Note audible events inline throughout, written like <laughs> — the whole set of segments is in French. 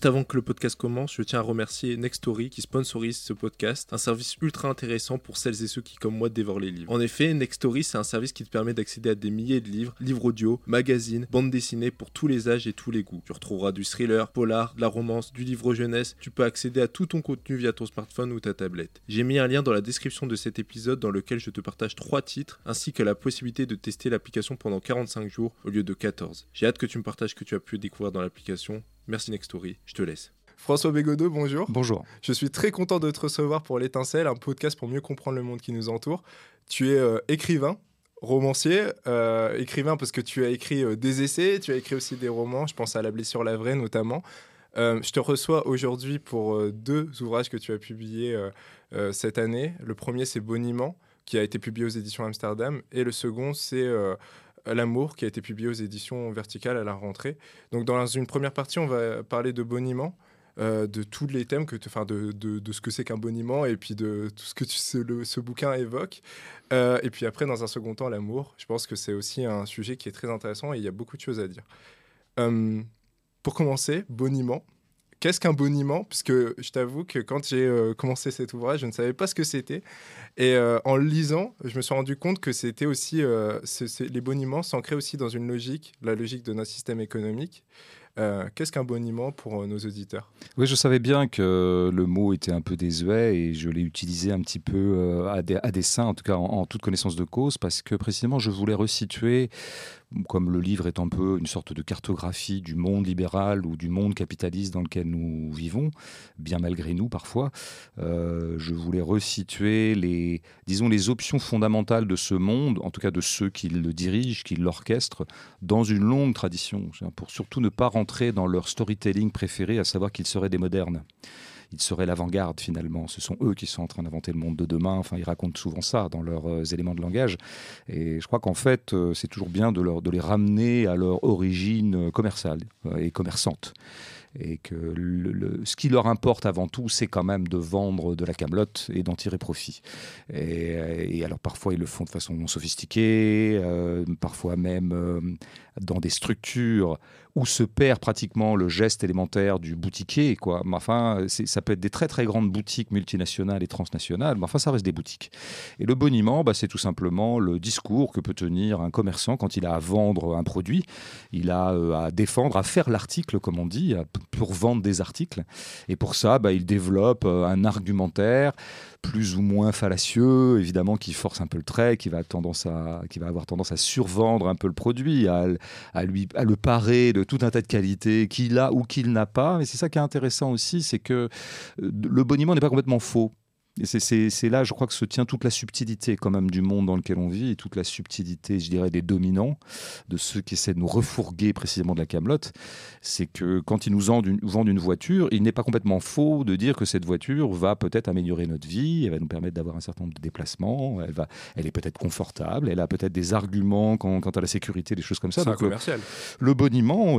Juste avant que le podcast commence, je tiens à remercier Nextory qui sponsorise ce podcast, un service ultra intéressant pour celles et ceux qui, comme moi, dévorent les livres. En effet, Nextory, c'est un service qui te permet d'accéder à des milliers de livres, livres audio, magazines, bandes dessinées pour tous les âges et tous les goûts. Tu retrouveras du thriller, polar, de la romance, du livre jeunesse. Tu peux accéder à tout ton contenu via ton smartphone ou ta tablette. J'ai mis un lien dans la description de cet épisode dans lequel je te partage trois titres ainsi que la possibilité de tester l'application pendant 45 jours au lieu de 14. J'ai hâte que tu me partages ce que tu as pu découvrir dans l'application. Merci Nextory, je te laisse. François Bégodeau, bonjour. Bonjour. Je suis très content de te recevoir pour L'étincelle, un podcast pour mieux comprendre le monde qui nous entoure. Tu es euh, écrivain, romancier, euh, écrivain parce que tu as écrit euh, des essais, tu as écrit aussi des romans, je pense à La blessure la vraie notamment. je te reçois aujourd'hui pour deux ouvrages que tu as publiés cette année. Le premier, c'est Boniment, qui a été publié aux éditions Amsterdam, et le second, c'est L'amour, qui a été publié aux éditions Verticales à la rentrée. Donc, dans une première partie, on va parler de Boniment, euh, de tous les thèmes, que enfin de, de, ce que c'est qu'un boniment et puis de tout ce que ce, bouquin évoque. Euh, et puis après, dans un second temps, l'amour. Je pense que c'est aussi un sujet qui est très intéressant et il y a beaucoup de choses à dire. Euh, pour commencer, boniment. Qu'est-ce qu'un boniment? Puisque je t'avoue que quand j'ai commencé cet ouvrage, je ne savais pas ce que c'était. Et en le lisant, je me suis rendu compte que c'était aussi les boniments s'ancraient aussi dans une logique, la logique de notre système économique. Euh, qu'est-ce qu'un boniment pour euh, nos auditeurs? Oui, je savais bien que le mot était un peu désuet et je l'ai utilisé un petit peu euh, à, dessein, en tout cas en, toute connaissance de cause, parce que précisément je voulais resituer comme le livre est un peu une sorte de cartographie du monde libéral ou du monde capitaliste dans lequel nous vivons, bien malgré nous parfois, euh, je voulais resituer les, disons, les options fondamentales de ce monde, en tout cas de ceux qui le dirigent, qui l'orchestrent, dans une longue tradition, pour surtout ne pas rentrer dans leur storytelling préféré, à savoir qu'ils seraient des modernes ils seraient l'avant-garde finalement. Ce sont eux qui sont en train d'inventer le monde de demain. Enfin, ils racontent souvent ça dans leurs euh, éléments de langage. Et je crois qu'en fait, euh, c'est toujours bien de, de les ramener à leur origine euh, commerciale et commerçante et que ce qui leur importe avant tout, c'est quand même de vendre de la camelote et d'en tirer profit. Et, alors parfois ils le font de façon sophistiquée, parfois même dans des structures où se perd pratiquement le geste élémentaire du boutiquier. Quoi. Enfin, ça peut être des très très grandes boutiques multinationales et transnationales, mais enfin, ça reste des boutiques. Et le boniment, bah, c'est tout simplement le discours que peut tenir un commerçant quand il a à vendre un produit, il a euh, à défendre, à faire l'article, comme on dit, pour vendre des articles. Et pour ça, bah, il développe euh, un argumentaire plus ou moins fallacieux, évidemment, qui force un peu le trait, qui va, tendance à, qui va avoir tendance à survendre un peu le produit, à, à, lui, à le parer de tout un tas de qualités qu'il a ou qu'il n'a pas. Mais c'est ça qui est intéressant aussi, c'est que euh, le boniment n'est pas complètement faux. Et c'est là, je crois, que se tient toute la subtilité quand même du monde dans lequel on vit et toute la subtilité, je dirais, des dominants, de ceux qui essaient de nous refourguer précisément de la camelote. C'est que quand ils nous vendent une, vendent une voiture, il n'est pas complètement faux de dire que cette voiture va peut-être améliorer notre vie, elle va nous permettre d'avoir un certain nombre de déplacements, elle, va, elle est peut-être confortable, elle a peut-être des arguments quant, quant, à la sécurité, des choses comme ça. C'est commercial. Le, boniment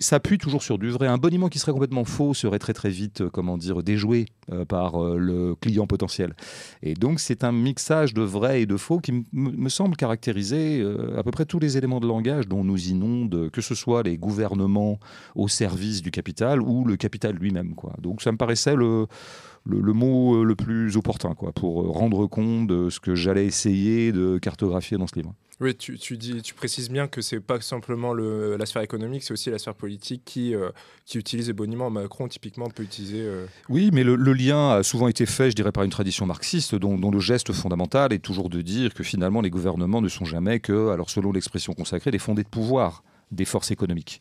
s'appuie toujours sur du vrai. Un boniment qui serait complètement faux serait très très vite, euh, comment dire, déjoué euh, par euh, le client potentiel. Et donc c'est un mixage de vrai et de faux qui me semble caractériser euh, à peu près tous les éléments de langage dont nous inondent, que ce soit les gouvernements au service du capital ou le capital lui-même. Quoi. Donc ça me paraissait le, le, mot le plus opportun quoi, pour rendre compte de ce que j'allais essayer de cartographier dans ce livre. Oui, tu, tu, dis, tu précises bien que c'est pas simplement le, la sphère économique, c'est aussi la sphère politique qui, euh, qui utilise les boniments. Macron, typiquement, peut utiliser. Euh, oui, mais le, lien a souvent été fait, je dirais, par une tradition marxiste, dont, dont, le geste fondamental est toujours de dire que finalement, les gouvernements ne sont jamais que, alors selon l'expression consacrée, des fondés de pouvoir des forces économiques.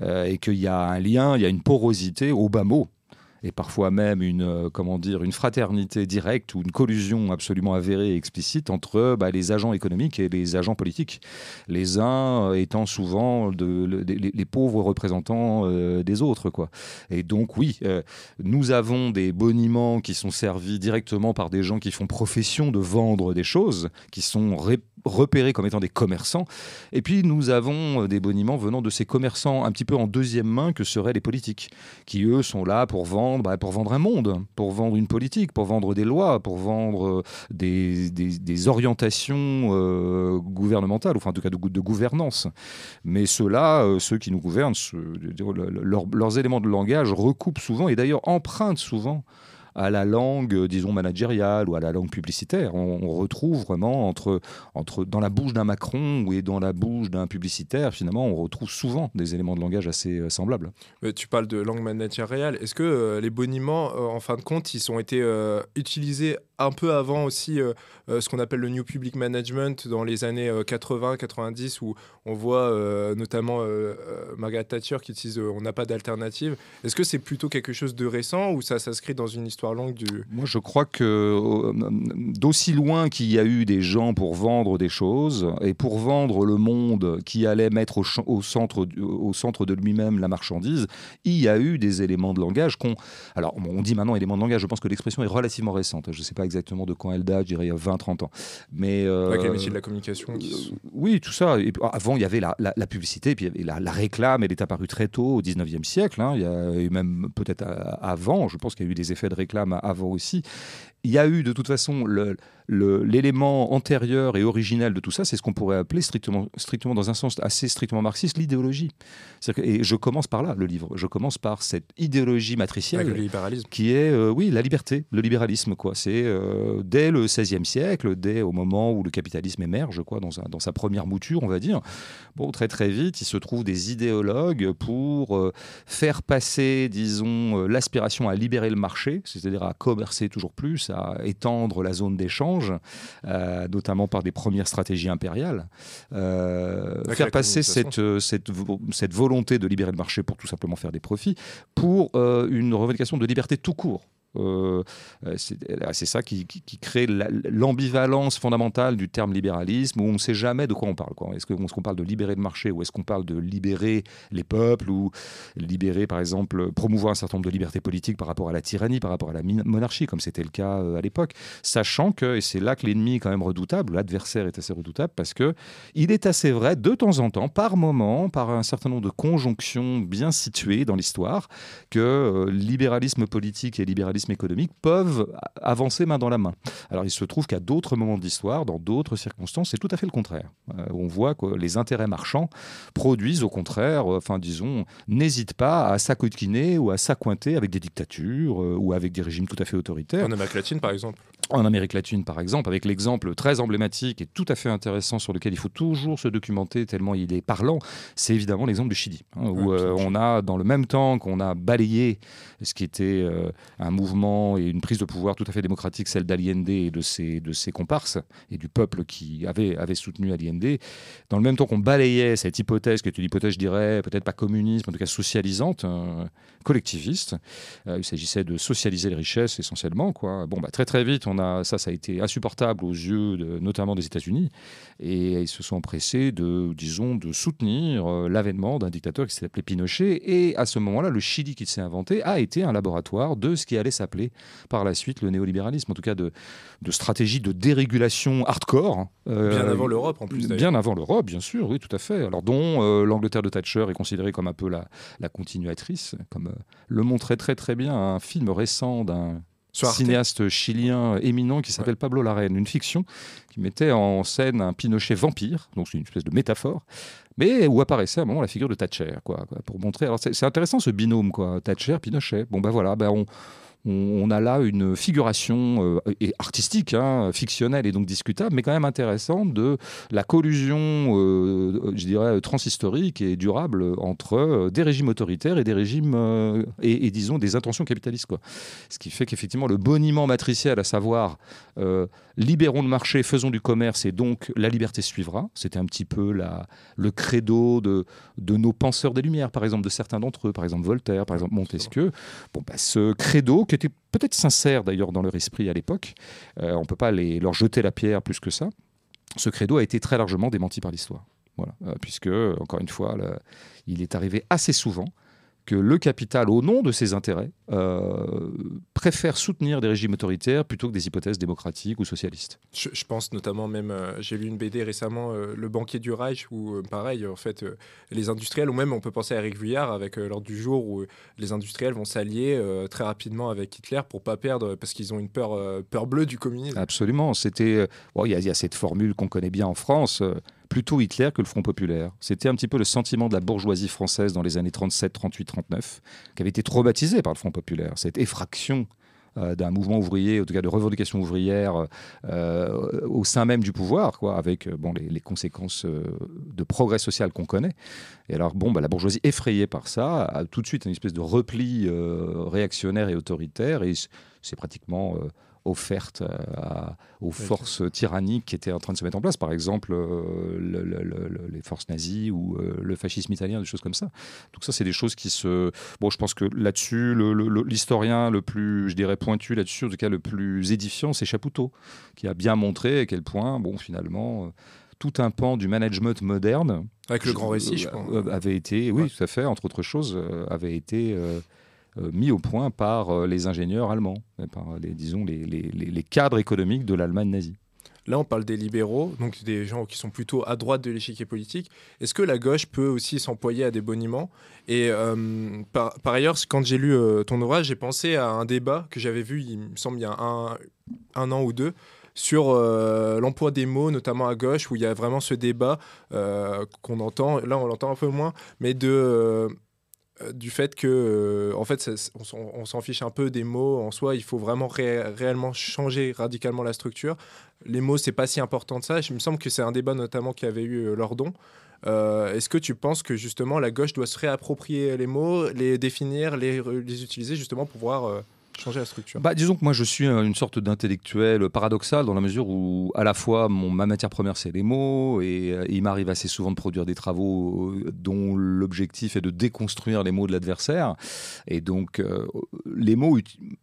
Euh, et qu'il y a un lien, il y a une porosité, au bas mot, et parfois même une, euh, comment dire, une fraternité directe ou une collusion absolument avérée et explicite entre bah, les agents économiques et les agents politiques. Les uns euh, étant souvent les, pauvres représentants euh, des autres. Quoi. Et donc oui, nous avons des boniments qui sont servis directement par des gens qui font profession de vendre des choses, qui sont repérés comme étant des commerçants. Et puis nous avons des boniments venant de ces commerçants un petit peu en deuxième main que seraient les politiques, qui eux sont là pour vendre, bah, pour vendre un monde, pour vendre une politique, pour vendre des lois, pour vendre des, des, orientations euh, gouvernementales, enfin en tout cas de gouvernance. Mais ceux-là, ceux qui nous gouvernent, leurs éléments de langage recoupent souvent et d'ailleurs empruntent souvent à la langue, euh, disons, managériale ou à la langue publicitaire. On, retrouve vraiment entre, entre, dans la bouche d'un Macron ou dans la bouche d'un publicitaire, finalement, on retrouve souvent des éléments de langage assez euh, semblables. tu parles de langue managériale. Est-ce que euh, les boniments, en fin de compte, ils ont été utilisés un peu avant aussi ce qu'on appelle le New Public Management dans les années 80-90, où on voit notamment Margaret Thatcher qui utilise on n'a pas d'alternative. Est-ce que c'est plutôt quelque chose de récent ou ça s'inscrit dans une histoire du... Moi, je crois que euh, d'aussi loin qu'il y a eu des gens pour vendre des choses et pour vendre le monde qui allait mettre au, centre, au centre de lui-même la marchandise, il y a eu des éléments de langage qu'on... Alors, on dit maintenant éléments de langage, je pense que l'expression est relativement récente. Je ne sais pas exactement de quand elle date, je dirais il y a 20-30 ans. Mais, euh, Avec les métiers de la communication. Euh, oui, tout ça. Et avant, il y avait la, la, publicité, puis la, la, réclame, elle est apparue très tôt, au 19e siècle. Hein. Il y a eu même peut-être avant, je pense qu'il y a eu des effets de réclame avant aussi. Il y a eu de toute façon l'élément antérieur et original de tout ça, c'est ce qu'on pourrait appeler strictement, strictement, dans un sens assez strictement marxiste, l'idéologie. Et je commence par là, le livre. Je commence par cette idéologie matricielle. le libéralisme. Qui est, euh, oui, la liberté, le libéralisme. Quoi. C'est euh, dès le XVIe siècle, dès au moment où le capitalisme émerge, quoi, dans, dans, sa première mouture, on va dire. Bon, très très vite, il se trouve des idéologues pour euh, faire passer, disons, l'aspiration à libérer le marché, c'est-à-dire à commercer toujours plus, à étendre la zone d'échange euh, notamment par des premières stratégies impériales. Euh, faire passer cette, euh, cette, cette, volonté de libérer le marché pour tout simplement faire des profits, pour une revendication de liberté tout court. Euh, euh, c'est ça qui, crée l'ambivalence fondamentale du terme libéralisme, où on ne sait jamais de quoi on parle. Est-ce qu'on parle de libérer le marché, ou est-ce qu'on parle de libérer les peuples, ou libérer, par exemple, promouvoir un certain nombre de libertés politiques par rapport à la tyrannie, par rapport à la monarchie, comme c'était le cas euh, à l'époque, sachant que, et c'est là que l'ennemi est quand même redoutable, l'adversaire est assez redoutable, parce que il est assez vrai, de temps en temps, par moment, par un certain nombre de conjonctions bien situées dans l'histoire, que libéralisme politique et libéralisme économiques peuvent avancer main dans la main. Alors il se trouve qu'à d'autres moments de l'histoire, dans d'autres circonstances, c'est tout à fait le contraire. Euh, on voit que les intérêts marchands produisent au contraire, euh, enfin disons, n'hésitent pas à s'acoquiner ou à s'accointer avec des dictatures euh, ou avec des régimes tout à fait autoritaires. En Amérique latine, par exemple en Amérique latine, par exemple, avec l'exemple très emblématique et tout à fait intéressant sur lequel il faut toujours se documenter tellement il est parlant, c'est évidemment l'exemple du Chili, hein, où euh, on a, dans le même temps qu'on a balayé ce qui était euh, un mouvement et une prise de pouvoir tout à fait démocratique, celle d'Allende et de ses, de ses comparses et du peuple qui avait, avait soutenu Allende, dans le même temps qu'on balayait cette hypothèse, qui est une hypothèse, je dirais, peut-être pas communiste, en tout cas socialisante, euh, collectiviste, il s'agissait de socialiser les richesses essentiellement. Quoi. Bon, bah, très très vite, on a, ça, ça a été insupportable aux yeux de, notamment des États-Unis. Et ils se sont empressés de, disons, de soutenir euh, l'avènement d'un dictateur qui s'appelait Pinochet. Et à ce moment-là, le Chili qu'il s'est inventé a été un laboratoire de ce qui allait s'appeler par la suite le néolibéralisme, en tout cas de, de stratégie de dérégulation hardcore. Euh, bien avant l'Europe, en plus. Bien avant l'Europe, bien sûr, oui, tout à fait. Alors, dont euh, l'Angleterre de Thatcher est considérée comme un peu la, la continuatrice, comme le montrait très très bien un film récent d'un cinéaste chilien éminent qui s'appelle Pablo Larraine, une fiction qui mettait en scène un Pinochet vampire, donc c'est une espèce de métaphore, mais où apparaissait à un moment la figure de Thatcher, quoi, pour montrer. Alors c'est intéressant ce binôme, quoi, Thatcher, Pinochet. Bon ben voilà, ben on, on, a là une figuration euh, et artistique, hein, fictionnelle et donc discutable, mais quand même intéressante de la collusion, euh, je dirais, transhistorique et durable entre euh, des régimes autoritaires et des régimes, et, disons, des intentions capitalistes. Quoi. Ce qui fait qu'effectivement, le boniment matriciel, à savoir libérons le marché, faisons du commerce et donc la liberté suivra, c'était un petit peu la, le credo de, de nos penseurs des Lumières, par exemple, de certains d'entre eux, par exemple Voltaire, par exemple Montesquieu. Bon, bah, ce credo qui était peut-être sincère d'ailleurs dans leur esprit à l'époque. Euh, on ne peut pas leur jeter la pierre plus que ça. Ce credo a été très largement démenti par l'histoire. Euh, puisque, encore une fois, il est arrivé assez souvent que le capital, au nom de ses intérêts, euh, préfère soutenir des régimes autoritaires plutôt que des hypothèses démocratiques ou socialistes. Je, pense notamment même, euh, j'ai lu une BD récemment, euh, Le banquier du Reich, où pareil, en fait, les industriels, ou même on peut penser à Eric Vuillard avec l'ordre du jour, où les industriels vont s'allier très rapidement avec Hitler pour pas perdre, parce qu'ils ont une peur, peur bleue du communisme. Absolument. C'était, il y, y, a cette formule qu'on connaît bien en France plutôt Hitler que le Front populaire. C'était un petit peu le sentiment de la bourgeoisie française dans les années 37, 38, 39, qui avait été traumatisé par le Front populaire. Cette effraction euh, d'un mouvement ouvrier, en tout cas de revendication ouvrière euh, au sein même du pouvoir, quoi, avec euh, bon, les, conséquences de progrès social qu'on connaît. Et alors, bon, bah, la bourgeoisie, effrayée par ça, a tout de suite une espèce de repli réactionnaire et autoritaire, et c'est pratiquement offerte euh, aux forces tyranniques qui étaient en train de se mettre en place, par exemple euh, les forces nazies ou euh, le fascisme italien, des choses comme ça. Donc ça, c'est des choses qui se... Bon, je pense que là-dessus, l'historien le, plus, je dirais, pointu là-dessus, en tout cas le plus édifiant, c'est Chapoutot, qui a bien montré à quel point, bon, finalement tout un pan du management moderne. Avec le grand récit, je pense. Avait été, oui, tout à fait, entre autres choses, avait été mis au point par euh, les ingénieurs allemands, par les, disons, les, les, cadres économiques de l'Allemagne nazie. Là, on parle des libéraux, donc des gens qui sont plutôt à droite de l'échiquier politique. Est-ce que la gauche peut aussi s'employer à des boniments? Et euh, par, ailleurs, quand j'ai lu ton ouvrage, j'ai pensé à un débat que j'avais vu, il me semble, il y a un, un an ou deux, sur l'emploi des mots, notamment à gauche, où il y a vraiment ce débat qu'on entend, là on l'entend un peu moins, mais de euh, du fait que euh, en fait on, s'en fiche un peu des mots en soi. Il faut vraiment réellement changer radicalement la structure. Les mots c'est pas si important que ça. Il me semble que c'est un débat notamment qui avait eu euh, Lordon est-ce que tu penses que justement la gauche doit se réapproprier les mots les définir les, les utiliser justement pour pouvoir changer la structure bah, Disons que moi, je suis une sorte d'intellectuel paradoxal dans la mesure où, à la fois, mon, ma matière première, c'est les mots, et, euh, il m'arrive assez souvent de produire des travaux euh, dont l'objectif est de déconstruire les mots de l'adversaire. Et donc, euh, les mots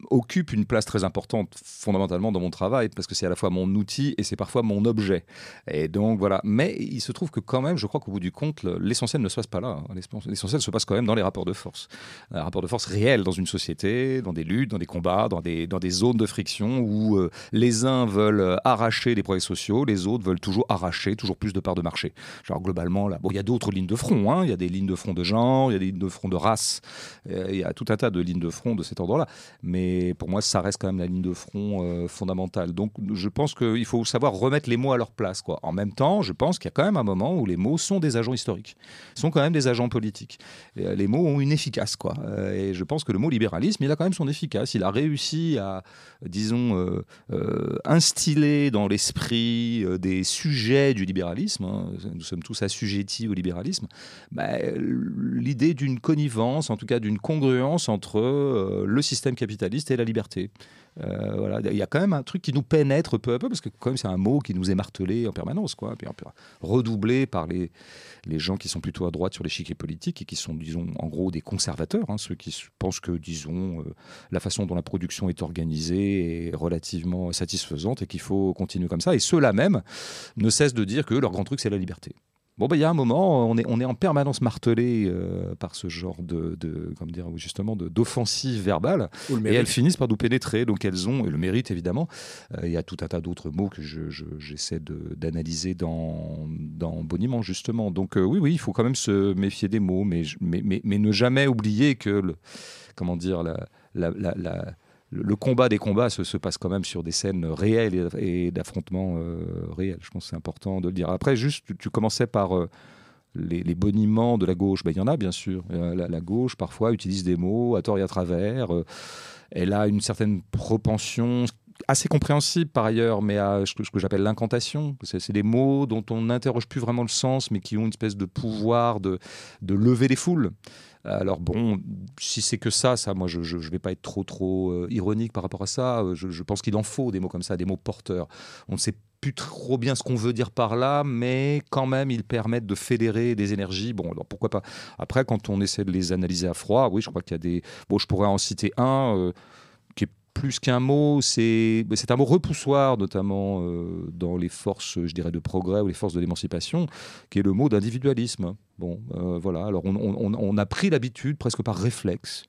occupent une place très importante, fondamentalement, dans mon travail, parce que c'est à la fois mon outil et c'est parfois mon objet. Et donc, voilà. Mais il se trouve que, quand même, je crois qu'au bout du compte, l'essentiel ne se passe pas là. L'essentiel se passe quand même dans les rapports de force. Un rapport de force réel dans une société, dans des luttes, dans des combats, dans des, dans des zones de friction où euh, les uns veulent euh, arracher les progrès sociaux, les autres veulent toujours arracher toujours plus de parts de marché. Genre globalement, là, bon, il y a d'autres lignes de front, hein. il y a des lignes de front de genre, il y a des lignes de front de race, euh, il y a tout un tas de lignes de front de cet ordre-là. Mais pour moi, ça reste quand même la ligne de front fondamentale. Donc je pense qu'il faut savoir remettre les mots à leur place. Quoi. En même temps, je pense qu'il y a quand même un moment où les mots sont des agents historiques, sont quand même des agents politiques. les mots ont une efficace. Quoi. et je pense que le mot libéralisme, il a quand même son efficace il a réussi à, disons, euh, euh, instiller dans l'esprit euh, des sujets du libéralisme, hein, nous sommes tous assujettis au libéralisme, bah, l'idée d'une connivence, en tout cas d'une congruence entre le système capitaliste et la liberté. Euh, il y a quand même un truc qui nous pénètre peu à peu, parce que quand même c'est un mot qui nous est martelé en permanence, quoi, puis redoublé par les, les gens qui sont plutôt à droite sur l'échiquier politique et qui sont, disons, en gros des conservateurs, hein, ceux qui pensent que, disons, euh, la façon dont la production est organisée est relativement satisfaisante et qu'il faut continuer comme ça. Et ceux-là même ne cessent de dire que leur grand truc c'est la liberté. Bon, bah, il y a un moment, on est, on est en permanence martelé euh, par ce genre de, de comme dire, justement, d'offensive verbale. Et elles finissent par nous pénétrer. Donc, elles ont, et le mérite évidemment, euh, il y a tout un tas d'autres mots que j'essaie je, d'analyser dans, dans Boniment, justement. Donc, euh, oui, oui, il faut quand même se méfier des mots, mais, mais, mais, mais ne jamais oublier que, le, comment dire, la, la, la le combat des combats se, passe quand même sur des scènes réelles et, d'affrontements euh, réels. Je pense que c'est important de le dire. Après, juste, tu, commençais par euh, les, boniments de la gauche. Ben, il y en a, bien sûr. Euh, la, gauche, parfois, utilise des mots à tort et à travers. elle a une certaine propension assez compréhensible par ailleurs, mais à ce que, j'appelle l'incantation. C'est des mots dont on n'interroge plus vraiment le sens, mais qui ont une espèce de pouvoir de, de lever les foules. Alors bon, si c'est que ça, ça, moi, je ne vais pas être trop trop euh, ironique par rapport à ça. Je, pense qu'il en faut des mots comme ça, des mots porteurs. On ne sait plus trop bien ce qu'on veut dire par là, mais quand même, ils permettent de fédérer des énergies. Bon, alors pourquoi pas Après, quand on essaie de les analyser à froid, oui, je crois qu'il y a des. Bon, je pourrais en citer un. Euh, plus qu'un mot, c'est un mot repoussoir, notamment euh, dans les forces, je dirais, de progrès ou les forces de l'émancipation, qui est le mot d'individualisme. Bon, euh, voilà. Alors, on, a pris l'habitude, presque par réflexe,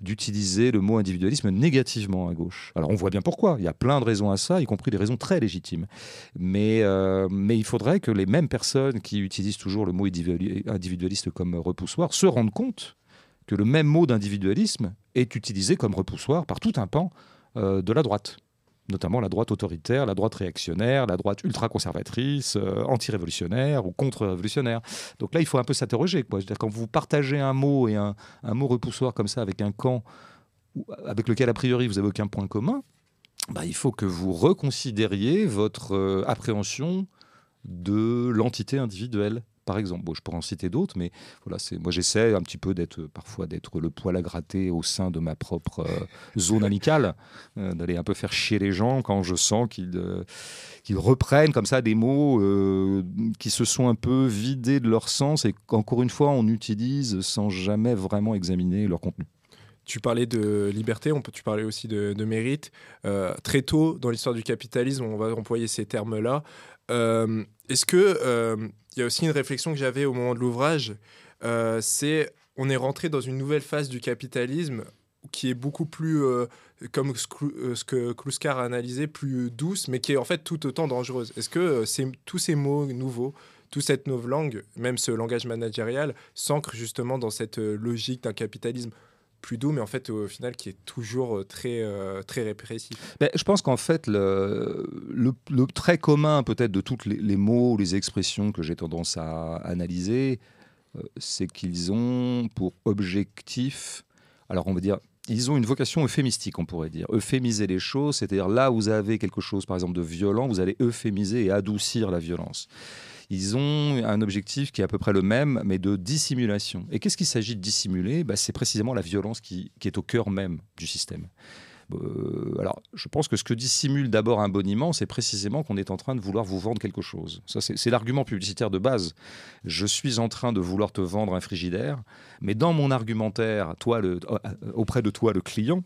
d'utiliser le mot individualisme négativement à gauche. Alors, on voit bien pourquoi. Il y a plein de raisons à ça, y compris des raisons très légitimes. Mais, euh, mais il faudrait que les mêmes personnes qui utilisent toujours le mot individuali- individualiste comme repoussoir se rendent compte que le même mot d'individualisme est utilisé comme repoussoir par tout un pan euh, de la droite notamment la droite autoritaire, la droite réactionnaire, la droite ultra-conservatrice, euh, anti-révolutionnaire ou contre-révolutionnaire. Donc là, il faut un peu s'interroger. Quand vous partagez un mot et un, mot repoussoir comme ça avec un camp avec lequel, a priori, vous n'avez aucun point commun, bah, il faut que vous reconsidériez votre euh, appréhension de l'entité individuelle. Par exemple, je pourrais en citer d'autres, mais voilà, c'est moi j'essaie un petit peu d'être parfois d'être le poil à gratter au sein de ma propre euh, zone amicale, euh, d'aller un peu faire chier les gens quand je sens qu'ils euh, qu'ils reprennent comme ça des mots qui se sont un peu vidés de leur sens et qu'encore une fois on utilise sans jamais vraiment examiner leur contenu. Tu parlais de liberté, on peut, tu parlais aussi de, mérite. Très tôt dans l'histoire du capitalisme, on va employer ces termes-là. Est-ce que euh, il y a aussi une réflexion que j'avais au moment de l'ouvrage, euh, c'est on est rentré dans une nouvelle phase du capitalisme qui est beaucoup plus, euh, comme ce que Kluskar a analysé, plus douce, mais qui est en fait tout autant dangereuse. Est-ce que tous ces mots nouveaux, toute cette nouvelle langue, même ce langage managérial, s'ancre justement dans cette logique d'un capitalisme plus doux, mais en fait au final qui est toujours euh, très, euh, très répressif. Ben, je pense qu'en fait, le, le- le trait commun peut-être de tous les, les mots, les expressions que j'ai tendance à analyser, euh, c'est qu'ils ont pour objectif, alors on va dire, ils ont une vocation euphémistique, on pourrait dire. Euphémiser les choses, c'est-à-dire là où vous avez quelque chose, par exemple, de violent, vous allez euphémiser et adoucir la violence. Ils ont un objectif qui est à peu près le même, mais de dissimulation. Et qu'est-ce qu'il s'agit de dissimuler? Ben, C'est précisément la violence qui, est au cœur même du système. Euh, alors, je pense que ce que dissimule d'abord un boniment, c'est précisément qu'on est en train de vouloir vous vendre quelque chose. Ça, c'est l'argument publicitaire de base. Je suis en train de vouloir te vendre un frigidaire, mais dans mon argumentaire, toi, euh, auprès de toi, le client,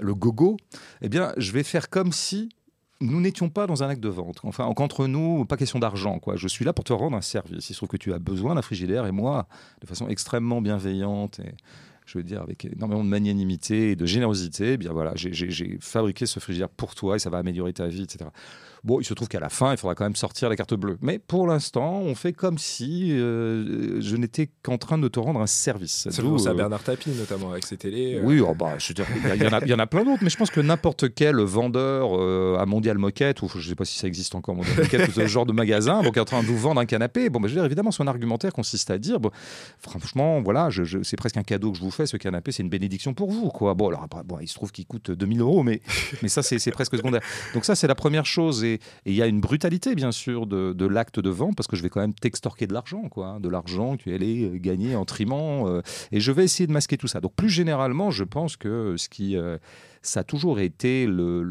le gogo, eh bien, je vais faire comme si nous n'étions pas dans un acte de vente. Enfin, qu'entre nous, pas question d'argent. quoi. Je suis là pour te rendre un service. Il se trouve que tu as besoin d'un frigidaire et moi, de façon extrêmement bienveillante et je veux dire, avec énormément de magnanimité et de générosité, eh bien voilà, j'ai- fabriqué ce frigidaire pour toi et ça va améliorer ta vie, etc. Bon, il se trouve qu'à la fin, il faudra quand même sortir la carte bleue. Mais pour l'instant, on fait comme si euh, je n'étais qu'en train de te rendre un service. Ça D'où, penser à euh, Bernard Tapie notamment avec ses télés. euh, oui, oh, bah, je il y en a- plein d'autres, mais je pense que n'importe quel vendeur euh, à Mondial Moquette, ou je ne sais pas si ça existe encore, Mondial Moquette, ou ce genre de magasin, donc qui est en train de vous vendre un canapé, bon, bah, je veux dire, évidemment, son argumentaire consiste à dire, bon, franchement, voilà, c'est presque un cadeau que je vous ce canapé, c'est une bénédiction pour vous, quoi. Bon, alors après, bon, il se trouve qu'il coûte 2000 euros, mais, <laughs> mais ça, c'est presque secondaire. Donc ça, c'est la première chose, et il y a une brutalité, bien sûr, de, de l'acte de vente, parce que je vais quand même t'extorquer de l'argent, quoi, hein, de l'argent que tu allais euh, gagner en trimant, euh, et je vais essayer de masquer tout ça. Donc plus généralement, je pense que ce qui euh, ça a toujours été le,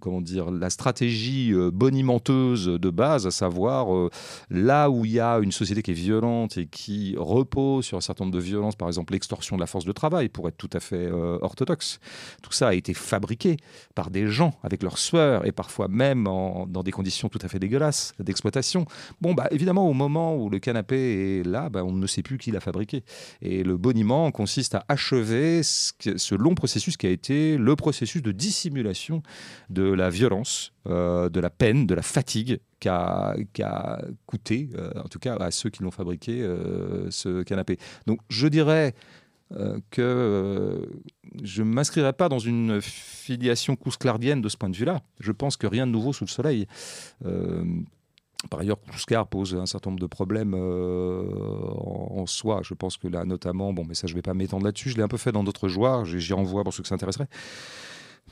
comment dire la stratégie euh, bonimenteuse de base, à savoir euh, là où il y a une société qui est violente et qui repose sur un certain nombre de violences, par exemple l'extorsion de la force de travail, pour être tout à fait euh, orthodoxe. Tout ça a été fabriqué par des gens avec leur sueur et parfois même en- dans des conditions tout à fait dégueulasses d'exploitation. Bon, bah évidemment, au moment où le canapé est là, bah, on ne sait plus qui l'a fabriqué. Et le boniment consiste à achever ce long processus qui a été le processus de dissimulation de la violence, euh, de la peine, de la fatigue qu'a qu'a coûté, euh, en tout cas à ceux qui l'ont fabriqué, euh, ce canapé. Donc je dirais que je ne m'inscrirai pas dans une filiation cousclardienne de ce point de vue-là. Je pense que rien de nouveau sous le soleil. Par ailleurs, Kouskar pose un certain nombre de problèmes euh, en, soi. Je pense que là, notamment, bon, mais ça, je ne vais pas m'étendre là-dessus. Je l'ai un peu fait dans d'autres joies. J'y renvoie pour ceux que ça intéresserait.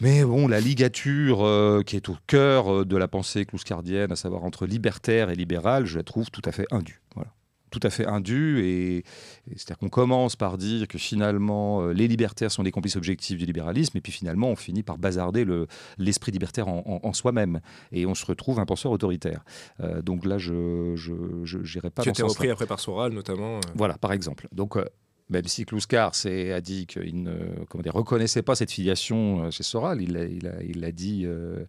Mais bon, la ligature euh, qui est au cœur euh, de la pensée clouscardienne, à savoir entre libertaire et libéral, je la trouve tout à fait indue. Tout à fait indue. Et, et c'est-à-dire qu'on commence par dire que finalement, euh, les libertaires sont des complices objectifs du libéralisme, et puis finalement, on finit par bazarder le- l'esprit libertaire en, en- en soi-même. Et on se retrouve un penseur autoritaire. Euh, donc là, je n'irai pas qui a été repris après par Soral notamment. euh. Voilà, par exemple. Donc, même si Kluskar a dit qu'il ne reconnaissait pas cette filiation euh, chez Soral, il l'a dit euh,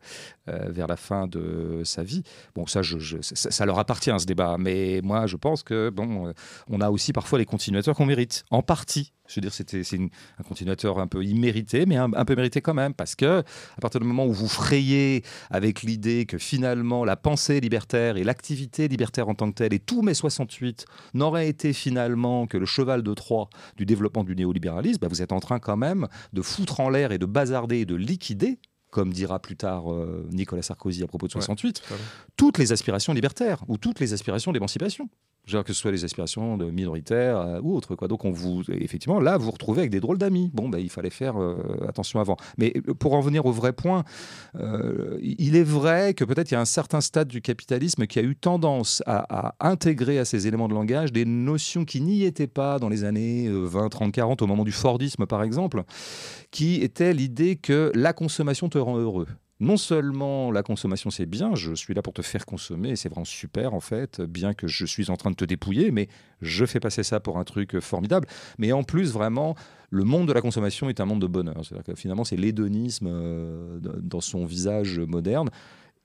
euh, vers la fin de sa vie. Bon, ça, je, ça, leur appartient ce débat, mais moi, je pense que bon, on a aussi parfois les continuateurs qu'on mérite, en partie. Je veux dire, c'était c'est un continuateur un peu immérité, mais un, peu mérité quand même, parce que à partir du moment où vous frayez avec l'idée que finalement la pensée libertaire et l'activité libertaire en tant que telle et tous mes 68 n'auraient été finalement que le cheval de Troie du développement du néolibéralisme, bah, vous êtes en train quand même de foutre en l'air et de bazarder et de liquider comme dira plus tard euh, Nicolas Sarkozy à propos de 68, toutes les aspirations libertaires ou toutes les aspirations d'émancipation que ce soit les aspirations de minoritaires euh, ou autres. Quoi. Donc, on vous, effectivement, là, vous vous retrouvez avec des drôles d'amis. Bon, ben, il fallait faire euh, attention avant. Mais euh, pour en venir au vrai point, il est vrai que peut-être il y a un certain stade du capitalisme qui a eu tendance à, intégrer à ces éléments de langage des notions qui n'y étaient pas dans les années 20, 30, 40, au moment du Fordisme, par exemple, qui était l'idée que la consommation te rend heureux non seulement la consommation c'est bien, je suis là pour te faire consommer, c'est vraiment super en fait, bien que je suis en train de te dépouiller, mais je fais passer ça pour un truc formidable. Mais en plus, vraiment, le monde de la consommation est un monde de bonheur. C'est-à-dire que finalement, c'est l'hédonisme euh, dans son visage moderne.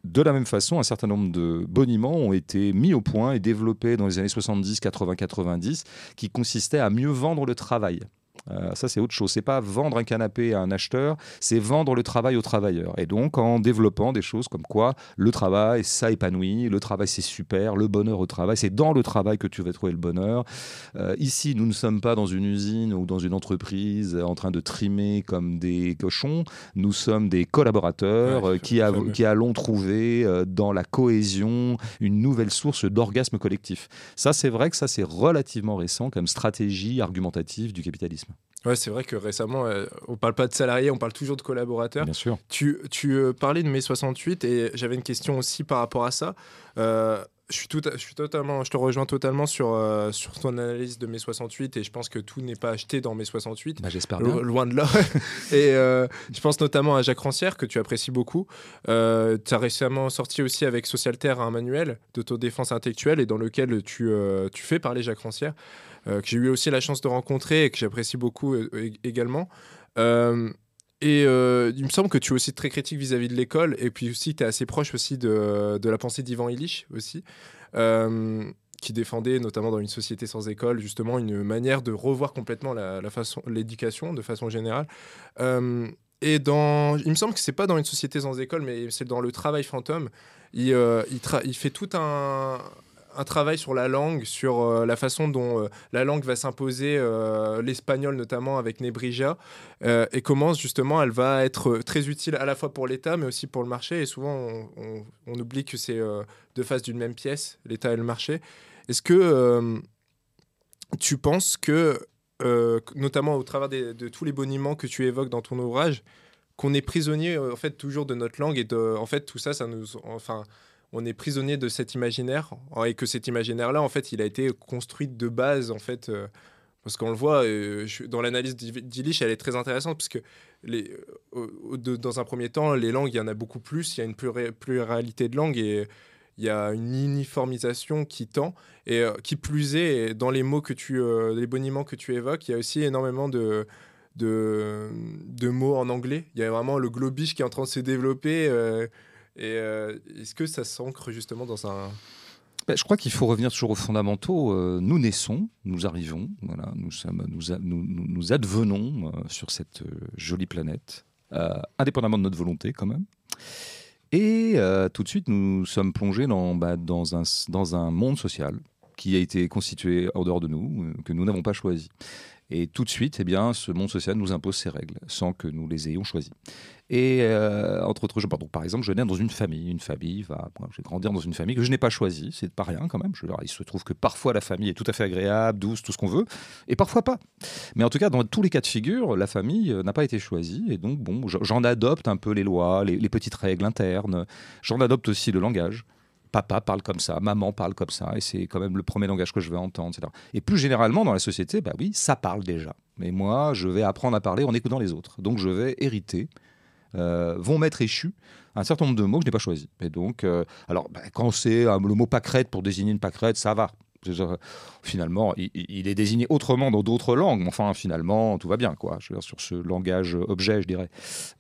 De la même façon, un certain nombre de boniments ont été mis au point et développés dans les années 70, 80, 90, qui consistaient à mieux vendre le travail. Euh, ça, c'est autre chose. C'est pas vendre un canapé à un acheteur, c'est vendre le travail aux travailleurs. Et donc, en développant des choses comme quoi le travail, ça épanouit, le travail, c'est super, le bonheur au travail, c'est dans le travail que tu vas trouver le bonheur. Euh, ici, nous ne sommes pas dans une usine ou dans une entreprise en train de trimer comme des cochons. Nous sommes des collaborateurs euh, qui, qui, allons trouver dans la cohésion une nouvelle source d'orgasme collectif. Ça, c'est vrai que ça, c'est relativement récent comme stratégie argumentative du capitalisme. Ouais, c'est vrai que récemment, on euh, on parle pas de salariés, on parle toujours de collaborateurs. Bien sûr. Tu, tu euh, parlais de mai 68 et j'avais une question aussi par rapport à ça. Euh, je suis, tout, je suis totalement, je te rejoins totalement sur, sur ton analyse de mai 68 et je pense que tout n'est pas acheté dans mai 68. Bah, J'espère bien. Loin de là. <laughs> et je pense notamment à Jacques Rancière que tu apprécies beaucoup. tu as récemment sorti aussi avec Socialterre un manuel d'autodéfense intellectuelle et dans lequel tu, tu fais parler Jacques Rancière. Euh, que j'ai eu aussi la chance de rencontrer et que j'apprécie beaucoup euh, également. Euh, et il me semble que tu es aussi très critique vis-à-vis de l'école, et puis aussi tu es assez proche aussi de, la pensée d'Ivan Illich aussi, qui défendait notamment dans une société sans école justement une manière de revoir complètement la, façon l'éducation de façon générale. et dans, il me semble que c'est pas dans une société sans école, mais c'est dans le travail fantôme. Il fait tout un, un travail sur la langue, sur euh, la façon dont euh, la langue va s'imposer, euh, l'espagnol notamment avec Nebrija, et comment justement elle va être très utile à la fois pour l'État, mais aussi pour le marché. Et souvent, on, oublie que c'est deux faces d'une même pièce, l'État et le marché. Est-ce que tu penses que, notamment au travers de tous les boniments que tu évoques dans ton ouvrage, qu'on est prisonnier en fait toujours de notre langue et de, en fait tout ça, ça nous, enfin on est prisonnier de cet imaginaire et que cet imaginaire-là, en fait, il a été construit de base, en fait, euh, parce qu'on le voit euh, dans l'analyse d'Illich, elle est très intéressante parce que les, euh, dans un premier temps, les langues, il y en a beaucoup plus, il y a une pluralité de langues et il y a une uniformisation qui tend et qui plus est dans les mots que tu, les boniments que tu évoques, il y a aussi énormément de de, de mots en anglais. Il y a vraiment le globish qui est en train de se développer. Et euh, est-ce que ça s'ancre justement dans un... Ben, je crois qu'il faut revenir toujours aux fondamentaux. Euh, nous naissons, nous arrivons, voilà, nous, sommes, nous, advenons euh, sur cette jolie planète, indépendamment de notre volonté quand même. Et tout de suite, nous sommes plongés dans, bah, un, dans un monde social qui a été constitué en dehors de nous, que nous n'avons pas choisi. Et tout de suite, eh bien, ce monde social nous impose ses règles, sans que nous les ayons choisies. Et euh, entre autres choses, par exemple, je nais dans une famille. Une famille va. je vais grandir dans une famille que je n'ai pas choisie. C'est pas rien quand même. Je, il se trouve que parfois la famille est tout à fait agréable, douce, tout ce qu'on veut, et parfois pas. Mais en tout cas, dans tous les cas de figure, la famille euh, n'a pas été choisie. Et donc, bon, j'en adopte un peu les lois, les, petites règles internes. J'en adopte aussi le langage papa parle comme ça, maman parle comme ça, et c'est quand même le premier langage que je vais entendre, etc. Et plus généralement, dans la société, bah oui, ça parle déjà. Mais moi, je vais apprendre à parler en écoutant les autres. Donc, je vais hériter, vont m'être échus un certain nombre de mots que je n'ai pas choisis. Et donc, euh, alors, bah, quand c'est le mot pâquerette pour désigner une pâquerette, ça va finalement, il, est désigné autrement dans d'autres langues, enfin, finalement, tout va bien, quoi. Je veux dire, sur ce langage objet, je dirais.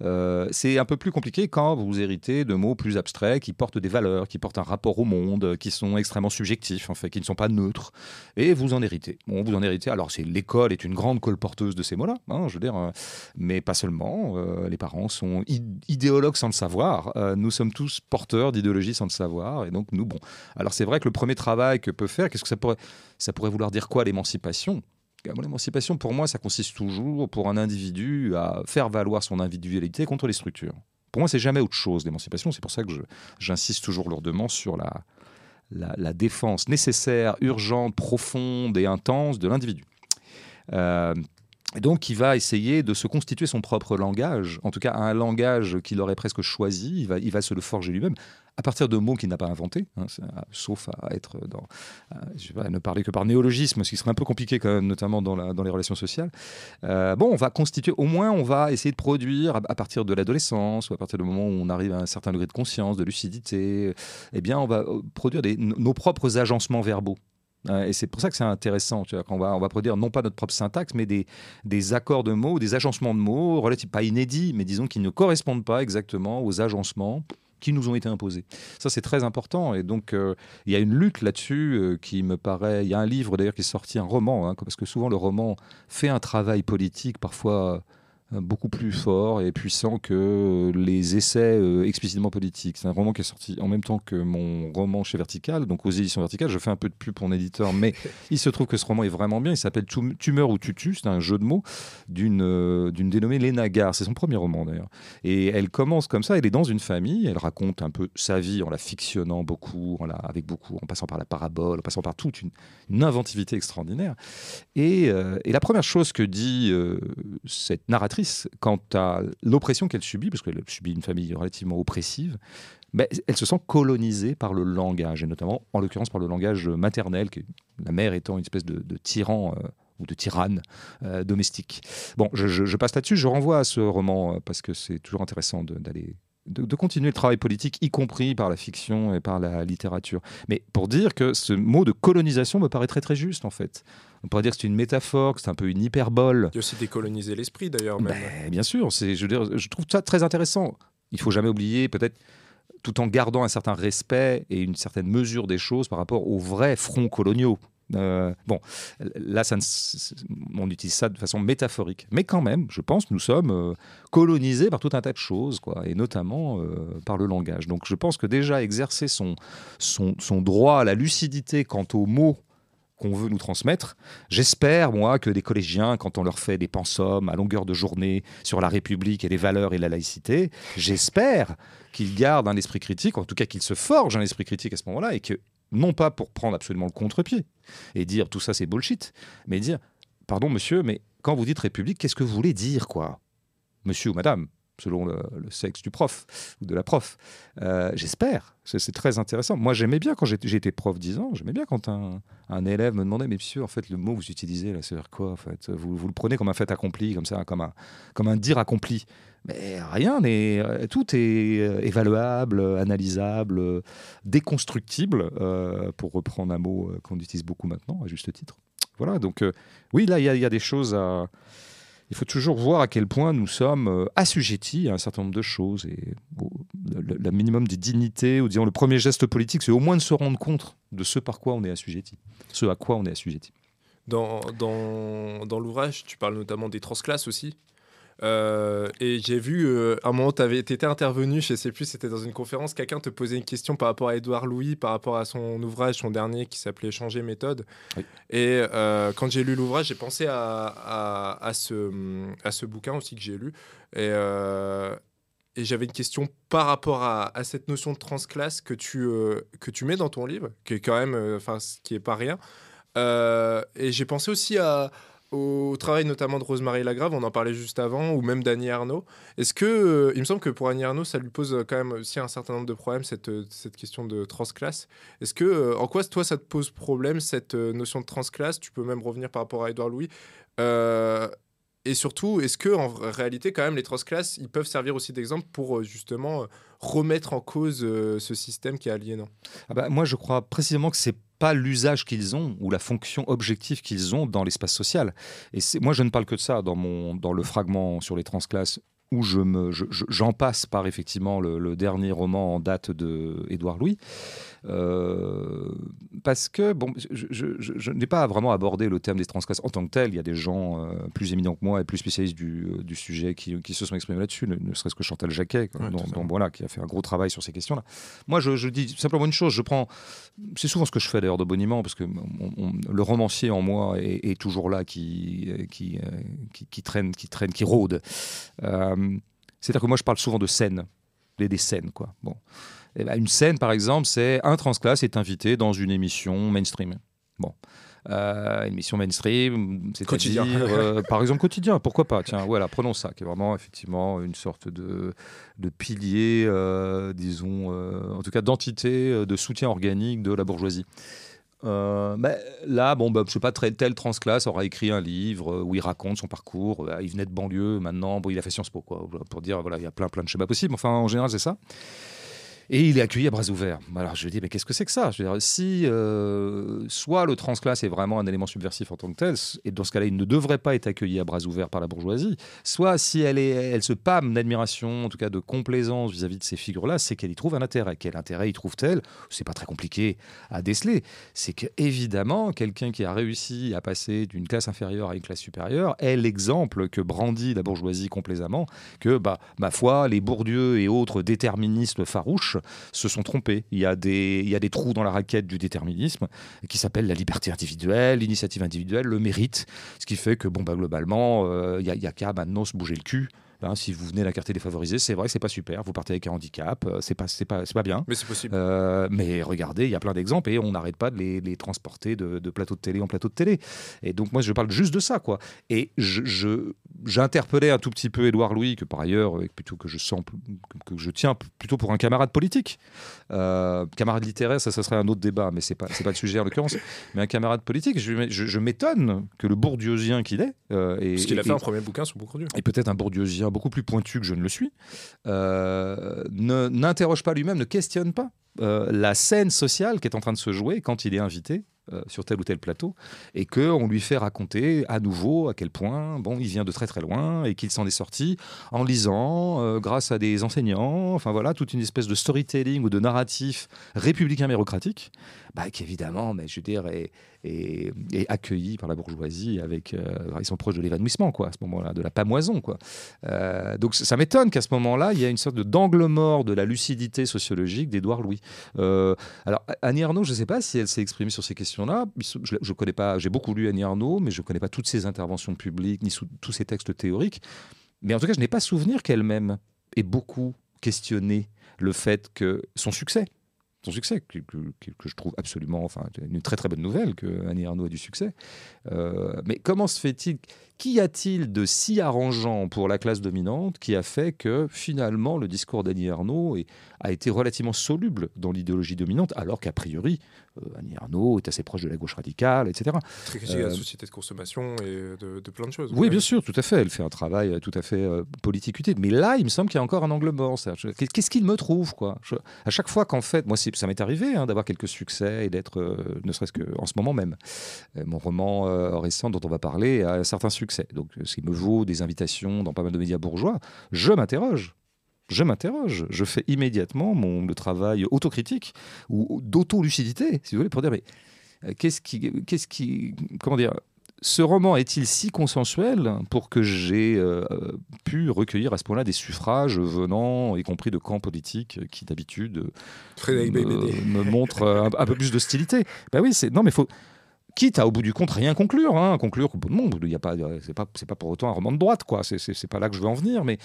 Euh, c'est un peu plus compliqué quand vous héritez de mots plus abstraits qui portent des valeurs, qui portent un rapport au monde, qui sont extrêmement subjectifs, en fait, qui ne sont pas neutres. Et vous en héritez. Bon, vous en héritez. Alors, c'est l'école est une grande colporteuse de ces mots-là, hein, je veux dire, euh, mais pas seulement. Euh, les parents sont idéologues sans le savoir. nous sommes tous porteurs d'idéologie sans le savoir. Et donc, nous, bon. Alors, c'est vrai que le premier travail que peut faire, qu'est-ce que ça pourrait. Ça pourrait vouloir dire quoi l'émancipation? L'émancipation, pour moi, ça consiste toujours pour un individu à faire valoir son individualité contre les structures. Pour moi, c'est jamais autre chose, l'émancipation. C'est pour ça que j'insiste toujours lourdement sur la, la, défense nécessaire, urgente, profonde et intense de l'individu. Euh, donc, il va essayer de se constituer son propre langage, en tout cas un langage qu'il aurait presque choisi, il va, il va se le forger lui-même, à partir de mots qu'il n'a pas inventés, hein, sauf à être dans. je vais ne parler que par néologisme, ce qui serait un peu compliqué, quand même, notamment dans, la, dans les relations sociales. Euh, bon, on va constituer, au moins, on va essayer de produire à, partir de l'adolescence, ou à partir du moment où on arrive à un certain degré de conscience, de lucidité, eh bien, on va euh, produire nos propres agencements verbaux. Euh, et c'est pour ça que c'est intéressant, tu vois, qu'on va, on va produire non pas notre propre syntaxe, mais des, des accords de mots, des agencements de mots, relativement pas inédits, mais disons qui ne correspondent pas exactement aux agencements qui nous ont été imposés. Ça, c'est très important. Et donc, euh, il y a une lutte là-dessus euh, qui me paraît. Il y a un livre d'ailleurs qui est sorti, un roman, hein, parce que souvent le roman fait un travail politique parfois beaucoup plus fort et puissant que les essais euh, explicitement politiques. C'est un roman qui est sorti en même temps que mon roman chez Vertical, donc aux éditions Vertical. Je fais un peu de pub pour mon éditeur, mais <laughs> il se trouve que ce roman est vraiment bien. Il s'appelle Tumeur ou Tutu, c'est un jeu de mots d'une euh, d'une dénommée Léna Gare. C'est son premier roman d'ailleurs. Et elle commence comme ça, elle est dans une famille, elle raconte un peu sa vie en la fictionnant beaucoup, en la, avec beaucoup, en passant par la parabole, en passant par toute une, inventivité extraordinaire. Et, et, la première chose que dit cette narratrice, quant à l'oppression qu'elle subit, parce qu'elle subit une famille relativement oppressive, mais elle se sent colonisée par le langage, et notamment, en l'occurrence, par le langage maternel, la mère étant une espèce de, tyran. Euh, ou de tyranne euh, domestique. Bon, je, passe là-dessus, je renvoie à ce roman euh, parce que c'est toujours intéressant d'aller de, continuer le travail politique, y compris par la fiction et par la littérature. Mais pour dire que ce mot de colonisation me paraît très très juste en fait. On pourrait dire que c'est une métaphore, que c'est un peu une hyperbole. Il y a aussi décoloniser l'esprit d'ailleurs. Ben, bien sûr, je, je trouve ça très intéressant. Il faut jamais oublier peut-être tout en gardant un certain respect et une certaine mesure des choses par rapport aux vrais fronts coloniaux. Euh, bon, là, ça on utilise ça de façon métaphorique. Mais quand même, je pense nous sommes euh, colonisés par tout un tas de choses, quoi, et notamment euh, par le langage. Donc je pense que déjà exercer son, son, son droit à la lucidité quant aux mots qu'on veut nous transmettre. J'espère, moi, que des collégiens, quand on leur fait des pensums à longueur de journée sur la République et les valeurs et la laïcité, j'espère qu'ils gardent un esprit critique, en tout cas qu'ils se forgent un esprit critique à ce moment-là, et que non pas pour prendre absolument le contre-pied et dire tout ça c'est bullshit, mais dire pardon monsieur, mais quand vous dites République, qu'est-ce que vous voulez dire quoi? Monsieur ou madame, selon le, sexe du prof ou de la prof. Euh, j'espère, c'est très intéressant. Moi j'aimais bien quand j'étais prof 10 ans, j'aimais bien quand un, élève me demandait, mais monsieur, en fait le mot que vous utilisez là, c'est quoi en fait? Vous, le prenez comme un fait accompli, comme ça, comme un, comme un dire accompli. Mais rien n'est. Euh, tout est euh, évaluable, analysable, déconstructible, pour reprendre un mot qu'on utilise beaucoup maintenant, à juste titre. Voilà, donc oui, là, il y, a des choses à. Il faut toujours voir à quel point nous sommes assujettis à un certain nombre de choses. Et le, minimum des dignités, ou disons le premier geste politique, c'est au moins de se rendre compte de ce par quoi on est assujetti, ce à quoi on est assujetti. Dans, dans, dans l'ouvrage, tu parles notamment des transclasses aussi. Euh, et j'ai vu, euh, un moment, tu étais intervenu, je sais plus, c'était dans une conférence, quelqu'un te posait une question par rapport à Édouard Louis, par rapport à son ouvrage, son dernier, qui s'appelait Changer méthode. Et euh, quand j'ai lu l'ouvrage, j'ai pensé à, à, ce, à ce bouquin aussi que j'ai lu. Et, et j'avais une question par rapport à, à, cette notion de transclasse que tu, que tu mets dans ton livre, qui est quand même, enfin, qui est pas rien. et j'ai pensé aussi à au travail notamment de Rosemary Lagrave, on en parlait juste avant, ou même d'Annie Arnaud. Est-ce que, euh, il me semble que pour Annie Arnaud, ça lui pose euh, quand même aussi un certain nombre de problèmes, cette, euh, question de transclasse. Est-ce que, en quoi, toi, ça te pose problème, cette notion de transclasse? Tu peux même revenir par rapport à Edouard Louis. et surtout, est-ce que en réalité, quand même, les transclasses, ils peuvent servir aussi d'exemple pour justement remettre en cause ce système qui est aliénant? Ah bah, Moi, je crois précisément que c'est pas l'usage qu'ils ont ou la fonction objective qu'ils ont dans l'espace social. Et moi, je ne parle que de ça dans, mon, dans le fragment sur les transclasses où je me, j'en passe par effectivement le, le, dernier roman en date de Édouard Louis. Euh, parce que, bon, je, n'ai pas vraiment abordé le terme des transclasses en tant que tel. Il y a des gens euh, plus éminents que moi et plus spécialistes du, euh, du sujet qui, qui, se sont exprimés là-dessus, ne, serait-ce que Chantal Jacquet, dont, voilà, qui a fait un gros travail sur ces questions-là. Moi, je, dis simplement une chose. Je prends, c'est souvent ce que je fais d'ailleurs de boniment, parce que le romancier en moi est, toujours là, qui, qui, qui, traîne, qui traîne, qui rôde. C'est-à-dire que moi, je parle souvent de scènes, des, des scènes, quoi. Bon. Eh ben, une scène, par exemple, c'est un transclasse est invité dans une émission mainstream. Bon. Euh, émission mainstream, c'est-à-dire, euh, par exemple, quotidien, pourquoi pas Tiens, voilà, prenons ça, qui est vraiment effectivement une sorte de, de pilier, euh, disons, en tout cas d'entité de soutien organique de la bourgeoisie. Mais là, bon, bah, je sais pas, tel transclasse aura écrit un livre où il raconte son parcours. il venait de banlieue, maintenant, bon, il a fait Sciences Po, quoi, pour dire, voilà, il y a plein, plein de schémas possibles. Enfin, en général, c'est ça. Et il est accueilli à bras ouverts. Alors je dis, mais qu'est-ce que c'est que ça? Je veux dire, Si euh, soit le transclasse est vraiment un élément subversif en tant que tel, et dans ce cas-là, il ne devrait pas être accueilli à bras ouverts par la bourgeoisie, soit si elle, se pâme d'admiration, en tout cas de complaisance vis-à-vis de ces figures-là, c'est qu'elle y trouve un intérêt. Quel intérêt y trouve-t-elle? C'est pas très compliqué à déceler. C'est que évidemment, quelqu'un qui a réussi à passer d'une classe inférieure à une classe supérieure est l'exemple que brandit la bourgeoisie complaisamment, que, bah, ma foi, les Bourdieu et autres déterministes farouches se sont trompés. Il y, a des, trous dans la raquette du déterminisme qui s'appellent la liberté individuelle, l'initiative individuelle, le mérite, ce qui fait que bah, globalement, euh, il n'y a, a qu'à maintenant se bouger le cul Hein, si vous venez la carte défavorisée, c'est vrai que c'est pas super. Vous partez avec un handicap, euh, c'est pas, c'est pas, c'est pas bien. Mais c'est possible. Euh, mais regardez, il y a plein d'exemples et on n'arrête pas de les, transporter de, plateau de télé en plateau de télé. Et donc moi, je parle juste de ça, quoi. Et je, j'interpellais un tout petit peu Édouard Louis, que par ailleurs, plutôt que je sens, que, je tiens plutôt pour un camarade politique, euh, camarade littéraire, ça, ça serait un autre débat, mais c'est pas, c'est pas le sujet en l'occurrence. Mais un camarade politique, je, je, m'étonne que le bourdieusien qu'il est, et, parce qu'il a fait un premier bouquin sur Bourdieu, et peut-être un bourdieusien beaucoup plus pointu que je ne le suis, euh, n'interroge pas lui-même, ne questionne pas euh, la scène sociale qui est en train de se jouer quand il est invité euh, sur tel ou tel plateau et qu'on lui fait raconter à nouveau à quel point bon il vient de très très loin et qu'il s'en est sorti en lisant euh, grâce à des enseignants enfin voilà toute une espèce de storytelling ou de narratif républicain mérocratique bah, qui évidemment mais je veux dire est, accueilli par la bourgeoisie avec euh, ils sont proches de l'évanouissement quoi à ce moment-là de la pamoison quoi. Donc ça m'étonne qu'à ce moment-là il y a une sorte d'angle mort de la lucidité sociologique d'Édouard Louis. Alors Annie Arnaud je ne sais pas si elle s'est exprimée sur ces questions là Je, connais pas, j'ai beaucoup lu Annie Arnaud, mais je ne connais pas toutes ses interventions publiques ni tous ses textes théoriques. Mais en tout cas, je n'ai pas souvenir qu'elle-même ait beaucoup questionné le fait que son succès, son succès, que, je trouve absolument, enfin, une très très bonne nouvelle que Annie Arnaud ait du succès. Euh, mais comment se fait-il Qu'y a-t-il de si arrangeant pour la classe dominante qui a fait que finalement le discours d'Annie Arnaud a été relativement soluble dans l'idéologie dominante, alors qu'a priori euh, Annie Arnaud est assez proche de la gauche radicale, etc. Très critique de la euh, société de consommation et de, plein de choses. Oui, bien sûr, tout à fait. Elle fait un travail tout à fait euh, politique utile. Mais là, il me semble qu'il y a encore un angle mort. Qu'est-ce qu'il me trouve quoi? À chaque fois qu'en fait, moi, ça m'est arrivé hein, d'avoir quelques succès et d'être, ne serait-ce qu'en ce moment même, mon roman récent dont on va parler a un certain succès donc, ce qui me vaut des invitations dans pas mal de médias bourgeois, je m'interroge. Je m'interroge. Je fais immédiatement mon, le travail autocritique ou d'auto-lucidité, si vous voulez, pour dire mais euh, qu'est-ce qui, qu'est-ce qui, comment dire, ce roman est-il si consensuel pour que j'ai euh, pu recueillir à ce point-là des suffrages venant, y compris de camps politiques qui d'habitude me, montrent un, un, peu plus d'hostilité? Ben oui, c'est non mais faut quitte à au bout du compte rien conclure, hein, conclure bon, il a pas, c'est pas, c'est pas pour autant un roman de droite, quoi. C'est, c'est, pas là que je veux en venir, mais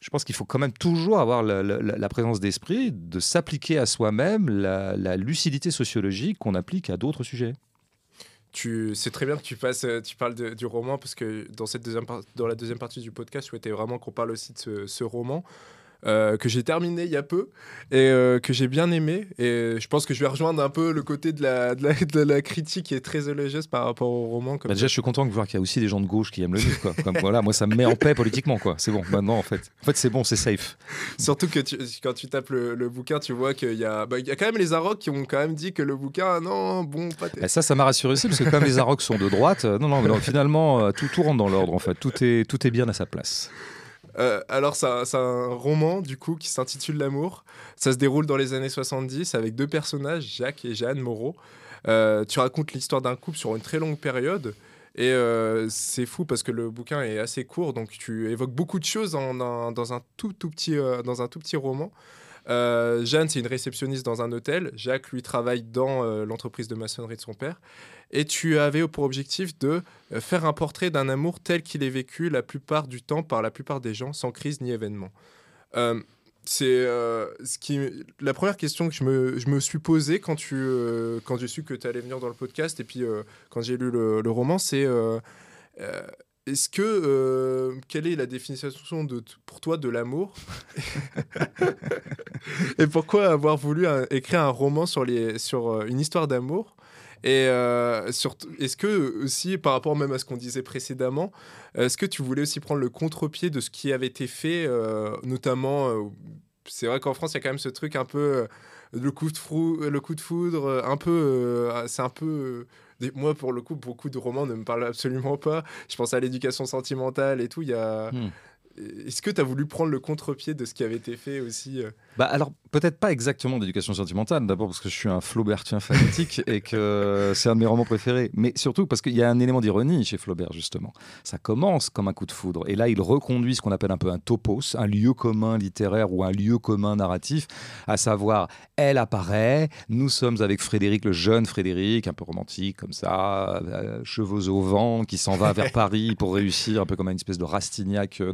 je pense qu'il faut quand même toujours avoir la, présence d'esprit de s'appliquer à soi-même la, lucidité sociologique qu'on applique à d'autres sujets. Tu, c'est très bien que tu passes, tu parles du roman parce que dans cette deuxième dans la deuxième partie du podcast, je souhaitais vraiment qu'on parle aussi de ce roman. Euh, que j'ai terminé il y a peu et euh, que j'ai bien aimé. Et je pense que je vais rejoindre un peu le côté de la, de la, de la critique qui est très élogieuse par rapport au roman. Comme Bah, déjà, je suis content de voir qu'il y a aussi des gens de gauche qui aiment le livre. Quoi. Comme, voilà, moi, ça me met en paix politiquement. quoi. C'est bon, maintenant, en fait. En fait, c'est bon, c'est safe. <laughs> Surtout que tu- quand tu tapes le, le bouquin, tu vois qu'il y, a- bah, y a quand même les Arocs qui ont quand même dit que le bouquin, ah non, bon, pas Et ça, ça m'a rassuré aussi, parce que comme les Arocs sont de droite, non, non, non, finalement, euh, tout, tout rentre dans l'ordre, en fait. Tout est, tout est bien à sa place. Euh, alors, c'est un, roman, du coup, qui s'intitule L'amour. Ça se déroule dans les années 70 avec deux personnages, Jacques et Jeanne Moreau. Euh, tu racontes l'histoire d'un couple sur une très longue période. Et euh, c'est fou parce que le bouquin est assez court, donc tu évoques beaucoup de choses dans, un tout, petit, dans un tout petit roman. Euh, Jeanne, c'est une réceptionniste dans un hôtel. Jacques, lui, travaille dans euh, l'entreprise de maçonnerie de son père. Et tu avais pour objectif de euh, faire un portrait d'un amour tel qu'il est vécu la plupart du temps par la plupart des gens, sans crise ni événement. C'est ce la première question que je me, je me suis posée quand quand j'ai su que tu allais venir dans le podcast et puis quand j'ai lu le, le roman c'est est-ce que euh, quelle est la définition de pour toi de l'amour <laughs> et pourquoi avoir voulu euh, écrire un roman sur les sur euh, une histoire d'amour? Et euh, est-ce que aussi, par rapport même à ce qu'on disait précédemment, est-ce que tu voulais aussi prendre le contre-pied de ce qui avait été fait, notamment, c'est vrai qu'en France, il y a quand même ce truc un peu, le, coup de le coup de foudre, un peu, euh, c'est un peu... moi, pour le coup, beaucoup de romans ne me parlent absolument pas. Je pense à l'éducation sentimentale et tout. Il y a... Hmm. Est-ce que tu as voulu prendre le contre-pied de ce qui avait été fait aussi euh Bah alors peut-être pas exactement d'éducation sentimentale, d'abord parce que je suis un Flaubertien fanatique <laughs> et que c'est un de mes romans préférés, mais surtout parce qu'il y a un élément d'ironie chez Flaubert justement. Ça commence comme un coup de foudre et là il reconduit ce qu'on appelle un peu un topos, un lieu commun littéraire ou un lieu commun narratif, à savoir elle apparaît, nous sommes avec Frédéric, le jeune Frédéric, un peu romantique comme ça, euh, cheveux au vent, qui s'en va vers <laughs> Paris pour réussir, un peu comme une espèce de Rastignac euh,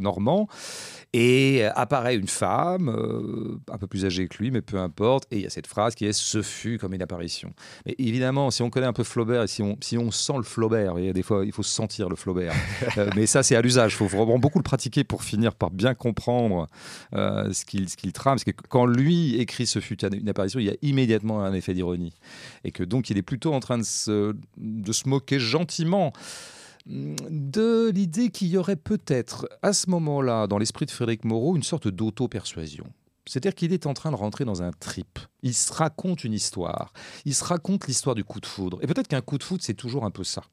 Et euh, apparaît une femme, euh, un peu plus âgée que lui, mais peu importe. Et il y a cette phrase qui est Ce fut comme une apparition. Mais évidemment, si on connaît un peu Flaubert et si on, si on sent le Flaubert, il y a des fois, il faut sentir le Flaubert. <laughs> Euh, mais ça, c'est à l'usage. Il faut vraiment beaucoup le pratiquer pour finir par bien comprendre euh, ce qu'il qu'il trame. Parce que quand lui écrit Ce fut une apparition, il y a immédiatement un effet d'ironie. Et que donc, il est plutôt en train de se, de se moquer gentiment de l'idée qu'il y aurait peut-être à ce moment-là, dans l'esprit de Frédéric Moreau, une sorte d'auto-persuasion. C'est-à-dire qu'il est en train de rentrer dans un trip. Il se raconte une histoire. Il se raconte l'histoire du coup de foudre. Et peut-être qu'un coup de foudre, c'est toujours un peu ça.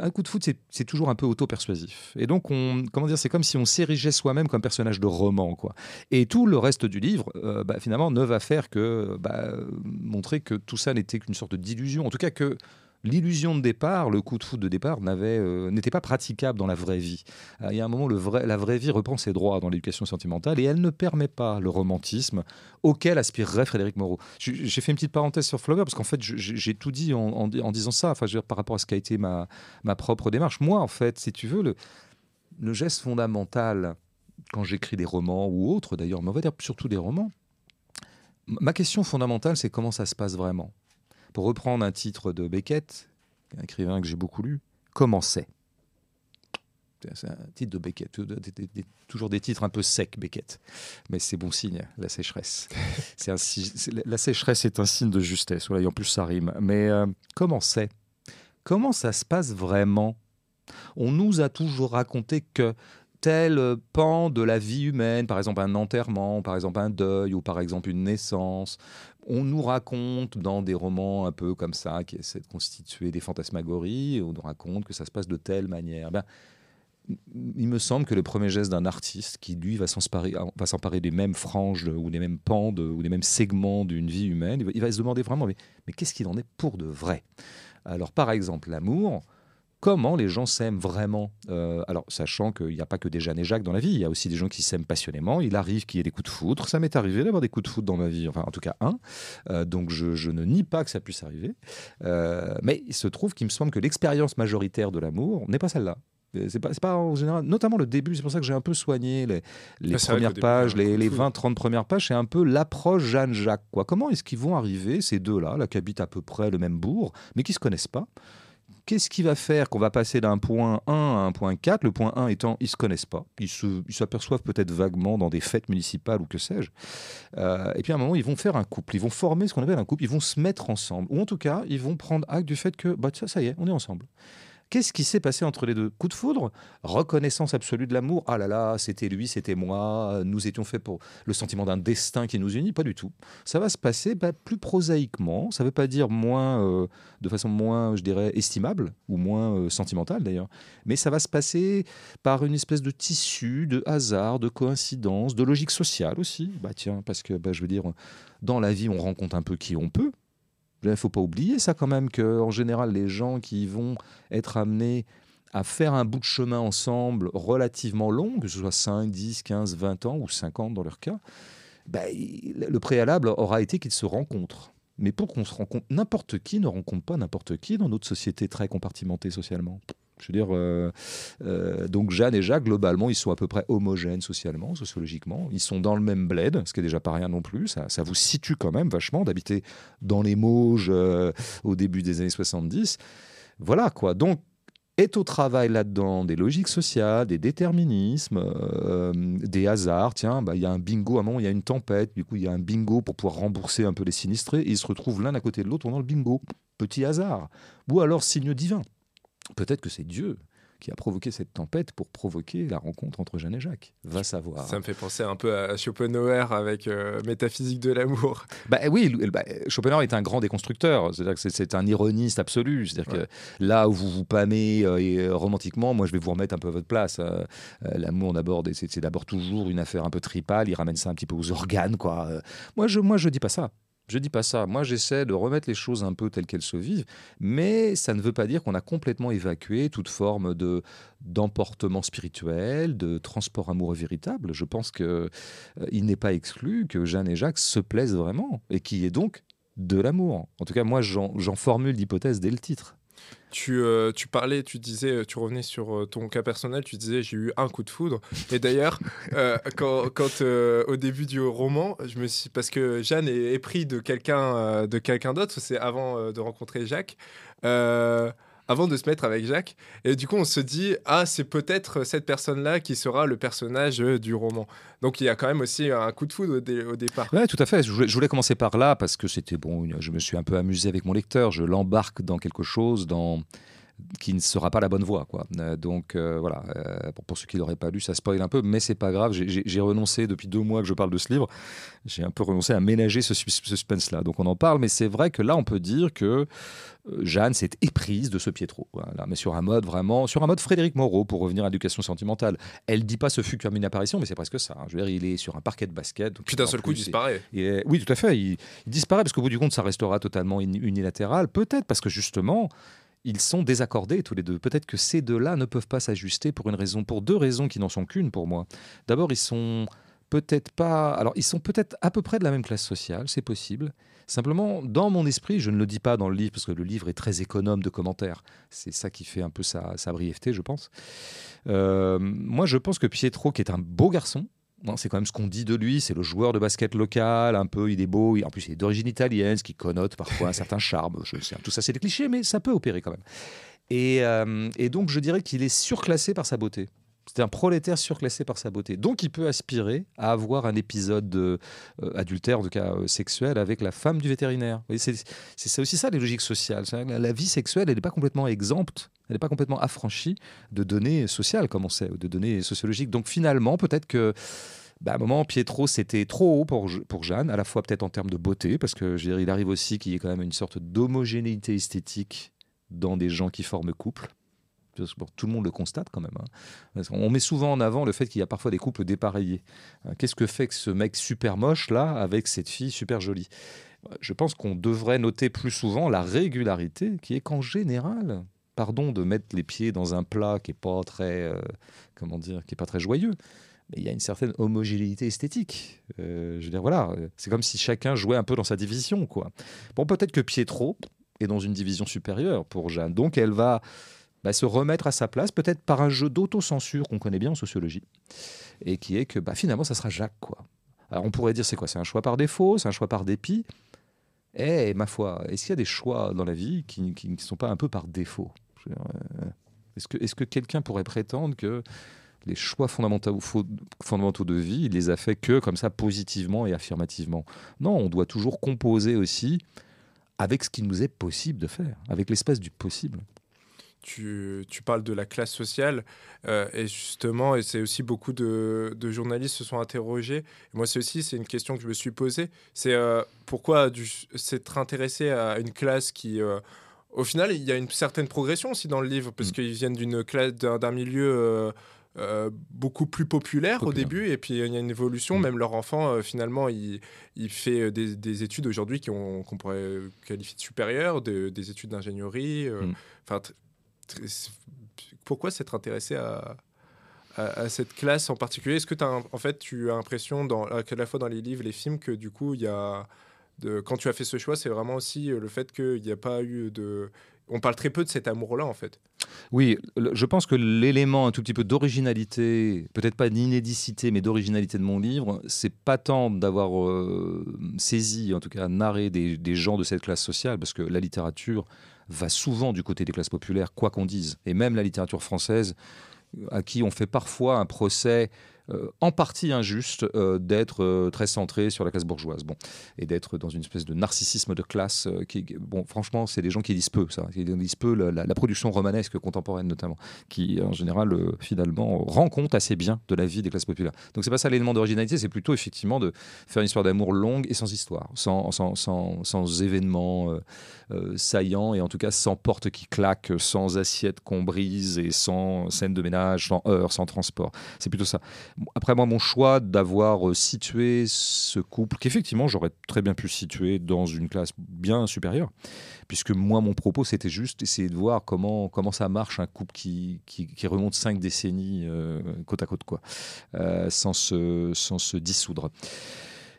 Un coup de foudre, c'est- toujours un peu auto-persuasif. Et donc, on, comment dire, c'est comme si on s'érigeait soi-même comme personnage de roman, quoi. Et tout le reste du livre, euh, bah, finalement, ne va faire que bah, montrer que tout ça n'était qu'une sorte d'illusion. En tout cas, que l'illusion de départ, le coup de foudre de départ, n'avait, euh, n'était pas praticable dans la vraie vie. Euh, Il y a un moment, la vraie vie reprend ses droits dans l'éducation sentimentale et elle ne permet pas le romantisme auquel aspirerait Frédéric Moreau. J'ai fait une petite parenthèse sur Flaubert parce qu'en fait, j'ai tout dit en, disant ça, enfin, par rapport à ce qu'a été ma, propre démarche. Moi, en fait, si tu veux, le, le geste fondamental quand j'écris des romans ou autres d'ailleurs, mais on va dire surtout des romans, ma question fondamentale, c'est comment ça se passe vraiment? Pour reprendre un titre de Beckett, un écrivain que j'ai beaucoup lu, Comment c'est C'est un titre de Beckett, toujours des titres un peu secs, Beckett. Mais c'est bon signe, la sécheresse. <laughs> C'est un la sécheresse est un signe de justesse, voilà, et en plus ça rime. Mais euh, comment c'est Comment ça se passe vraiment? On nous a toujours raconté que tel pan de la vie humaine, par exemple un enterrement, par exemple un deuil ou par exemple une naissance, on nous raconte dans des romans un peu comme ça, qui essaient de constituer des fantasmagories, on nous raconte que ça se passe de telle manière. Ben, il me semble que le premier geste d'un artiste qui, lui, va s'emparer, s'emparer des mêmes franges ou des mêmes pans ou des mêmes segments d'une vie humaine, il va, il va se demander vraiment, mais, mais qu'est-ce qu'il en est pour de vrai? Alors, par exemple, l'amour, comment les gens s'aiment vraiment Euh, Alors, sachant qu'il n'y a pas que des Jeanne et Jacques dans la vie, il y a aussi des gens qui s'aiment passionnément. Il arrive qu'il y ait des coups de foudre. Ça m'est arrivé d'avoir des coups de foudre dans ma vie, enfin, en tout cas un. Euh, donc, je, je ne nie pas que ça puisse arriver. Euh, mais il se trouve qu'il me semble que l'expérience majoritaire de l'amour n'est pas celle-là. C'est pas, pas en général, notamment le début, c'est pour ça que j'ai un peu soigné les, les Ah, premières début, pages, les, coup de les foudre. 20-30 premières pages, c'est un peu l'approche Jeanne-Jacques. Quoi. Comment est-ce qu'ils vont arriver, ces deux-là, là, qui habitent à peu près le même bourg, mais qui ne se connaissent pas Qu'est-ce qui va faire qu'on va passer d'un point 1 à un point 4 Le point 1 étant, ils se connaissent pas. Ils s'aperçoivent peut-être vaguement dans des fêtes municipales ou que sais-je. Euh, et puis à un moment, ils vont faire un couple. Ils vont former ce qu'on appelle un couple. Ils vont se mettre ensemble. Ou en tout cas, ils vont prendre acte du fait que, bah, ça, ça y est, on est ensemble. Qu'est-ce qui s'est passé entre les deux? Coup de foudre? Reconnaissance absolue de l'amour? Ah là là, c'était lui, c'était moi, nous étions faits pour le sentiment d'un destin qui nous unit? Pas du tout. Ça va se passer bah, plus prosaïquement, ça ne veut pas dire moins, euh, de façon moins, je dirais, estimable, ou moins euh, sentimentale d'ailleurs, mais ça va se passer par une espèce de tissu, de hasard, de coïncidence, de logique sociale aussi. Bah tiens, parce que bah, je veux dire, dans la vie, on rencontre un peu qui on peut, il ne faut pas oublier ça quand même, qu'en général, les gens qui vont être amenés à faire un bout de chemin ensemble relativement long, que ce soit 5, 10, 15, 20 ans ou 50 dans leur cas, ben, le préalable aura été qu'ils se rencontrent. Mais pour qu'on se rencontre, n'importe qui ne rencontre pas n'importe qui dans notre société très compartimentée socialement. Je veux dire, euh, euh, donc Jeanne et Jacques, globalement, ils sont à peu près homogènes socialement, sociologiquement. Ils sont dans le même bled, ce qui est déjà pas rien non plus. Ça, vous situe quand même vachement d'habiter dans les Mauges euh, au début des années 70. Voilà quoi. Donc, est au travail là-dedans des logiques sociales, des déterminismes, des hasards. Tiens, bah, il y a un bingo, à un moment, il y a une tempête, du coup, il y a un bingo pour pouvoir rembourser un peu les sinistrés, et ils se retrouvent l'un à côté de l'autre pendant le bingo. Petit hasard. Ou alors signe divin. Peut-être que c'est Dieu qui a provoqué cette tempête pour provoquer la rencontre entre Jeanne et Jacques. Va savoir. Ça me fait penser un peu à Schopenhauer avec euh, Métaphysique de l'amour. <laughs> Bah, oui, bah, Schopenhauer est un grand déconstructeur. C'est-à-dire que c'est un ironiste absolu. C'est-à-dire que là où vous vous pâmez euh, et, euh, romantiquement, moi je vais vous remettre un peu à votre place. l'amour d'abord, c'est d'abord toujours une affaire un peu tripale. Il ramène ça un petit peu aux organes, quoi. moi je, moi je dis pas ça. Je dis pas ça. Moi, j'essaie de remettre les choses un peu telles qu'elles se vivent, mais ça ne veut pas dire qu'on a complètement évacué toute forme de d'emportement spirituel, de transport amoureux véritable. Je pense que euh, il n'est pas exclu que Jeanne et Jacques se plaisent vraiment et qu'il y ait donc de l'amour. En tout cas, moi, j'en formule l'hypothèse dès le titre. Tu, euh, tu parlais, tu disais, euh, tu revenais sur euh, ton cas personnel, tu disais j'ai eu un coup de foudre. Et d'ailleurs, <laughs> quand, quand au début du roman, je me suis parce que Jeanne est, épris de quelqu'un de quelqu'un d'autre, c'est avant de rencontrer Jacques avant de se mettre avec Jacques. Et du coup, on se dit, ah, c'est peut-être cette personne-là qui sera le personnage euh, du roman. Donc il y a quand même aussi un coup de foudre au, départ. Oui, tout à fait. Je voulais, commencer par là parce que c'était bon, je me suis un peu amusé avec mon lecteur. Je l'embarque dans quelque chose, dans qui ne sera pas la bonne voie. Quoi. Euh, donc euh, voilà, pour, ceux qui l'auraient pas lu, ça spoil un peu, mais c'est pas grave. J'ai renoncé depuis deux mois que je parle de ce livre. J'ai un peu renoncé à ménager ce suspense-là. Donc on en parle, mais c'est vrai que là, on peut dire que euh, Jeanne s'est éprise de ce Pietro. Voilà, mais sur un mode vraiment, sur un mode Frédéric Moreau, pour revenir à l'éducation sentimentale. Elle dit pas ce fut comme une apparition, mais c'est presque ça. Hein. Je veux dire, il est sur un parquet de basket. Puis d'un seul coup, il disparaît. oui, tout à fait. Il, disparaît parce qu'au bout du compte, ça restera totalement unilatéral. Peut-être parce que justement, ils sont désaccordés tous les deux. Peut-être que ces deux-là ne peuvent pas s'ajuster pour une raison, pour deux raisons qui n'en sont qu'une pour moi. D'abord, ils sont peut-être pas. Alors, ils sont peut-être à peu près de la même classe sociale, c'est possible. Simplement, dans mon esprit, je ne le dis pas dans le livre parce que le livre est très économe de commentaires. C'est ça qui fait un peu sa, brièveté, je pense. Euh, moi, je pense que Pietro, qui est un beau garçon, c'est quand même ce qu'on dit de lui, c'est le joueur de basket local, un peu, il est beau, en plus il est d'origine italienne, ce qui connote parfois un certain charme. Je sais, tout ça c'est des clichés, mais ça peut opérer quand même. et euh, donc je dirais qu'il est surclassé par sa beauté. C'est un prolétaire surclassé par sa beauté. Donc il peut aspirer à avoir un épisode euh, adultère, en tout cas euh, sexuel, avec la femme du vétérinaire. C'est aussi ça les logiques sociales. La vie sexuelle, elle n'est pas complètement exempte, elle n'est pas complètement affranchie de données sociales, comme on sait, ou de données sociologiques. Donc finalement, peut-être que bah, un moment, Pietro, c'était trop haut pour, pour Jeanne, à la fois peut-être en termes de beauté, parce que je il arrive aussi qu'il y ait quand même une sorte d'homogénéité esthétique dans des gens qui forment couple tout le monde le constate quand même. Hein. On met souvent en avant le fait qu'il y a parfois des couples dépareillés. Euh, qu'est-ce que fait que ce mec super moche là avec cette fille super jolie? Je pense qu'on devrait noter plus souvent la régularité qui est qu'en général, pardon de mettre les pieds dans un plat qui est pas très, euh, comment dire, qui est pas très joyeux. Mais il y a une certaine homogénéité esthétique. Euh, je veux dire, voilà, c'est comme si chacun jouait un peu dans sa division, quoi. Bon, peut-être que Pietro est dans une division supérieure pour Jeanne, donc elle va bah, se remettre à sa place, peut-être par un jeu d'autocensure qu'on connaît bien en sociologie, et qui est que bah, finalement, ça sera Jacques. Quoi. Alors on pourrait dire, c'est quoi? C'est un choix par défaut? C'est un choix par dépit? Eh, ma foi, est-ce qu'il y a des choix dans la vie qui ne sont pas un peu par défaut? Est-ce que, quelqu'un pourrait prétendre que les choix fondamentaux, de vie, il les a fait que comme ça, positivement et affirmativement? Non, on doit toujours composer aussi avec ce qu'il nous est possible de faire, avec l'espace du possible. Tu, tu, parles de la classe sociale euh, et justement, et c'est aussi beaucoup de, de, journalistes se sont interrogés. moi, c'est aussi c'est une question que je me suis posée. C'est euh, pourquoi s'être intéressé à une classe qui euh, au final, il y a une certaine progression aussi dans le livre, parce mm. qu'ils viennent d'une classe, d'un milieu euh, beaucoup plus populaire, au début, et puis il y a une évolution. Mm. Même leur enfant, euh, finalement, il, il fait des, études aujourd'hui qu'on pourrait qualifier de supérieures, des études d'ingénierie. Euh, mm. Pourquoi s'être intéressé à, cette classe en particulier? Est-ce que as en fait, tu as l'impression, à la fois dans les livres, les films, que du coup, il y a quand tu as fait ce choix, c'est vraiment aussi le fait qu'il n'y a pas eu de on parle très peu de cet amour-là, en fait? Oui, je pense que l'élément un tout petit peu d'originalité, peut-être pas d'inédicité, mais d'originalité de mon livre, c'est pas tant d'avoir euh, saisi, en tout cas narré des, gens de cette classe sociale, parce que la littérature va souvent du côté des classes populaires, quoi qu'on dise. Et même la littérature française, à qui on fait parfois un procès euh, en partie injuste euh, d'être euh, très centré sur la classe bourgeoise bon, et d'être dans une espèce de narcissisme de classe. qui, bon, franchement, c'est des gens qui disent peu, ça. Qui disent peu la, production romanesque contemporaine, notamment, qui, en général, finalement, rend compte assez bien de la vie des classes populaires. Donc, c'est pas ça l'élément d'originalité, c'est plutôt, effectivement, de faire une histoire d'amour longue et sans histoire, sans, sans, sans, sans événements saillants et en tout cas sans porte qui claque, sans assiette qu'on brise et sans scène de ménage, sans heures, sans transport. C'est plutôt ça. Après moi, mon choix d'avoir euh, situé ce couple, qu'effectivement j'aurais très bien pu situer dans une classe bien supérieure, puisque moi, mon propos, c'était juste essayer de voir comment, comment ça marche un couple qui, qui, remonte cinq décennies euh, côte à côte, quoi, euh, sans, se, sans se dissoudre.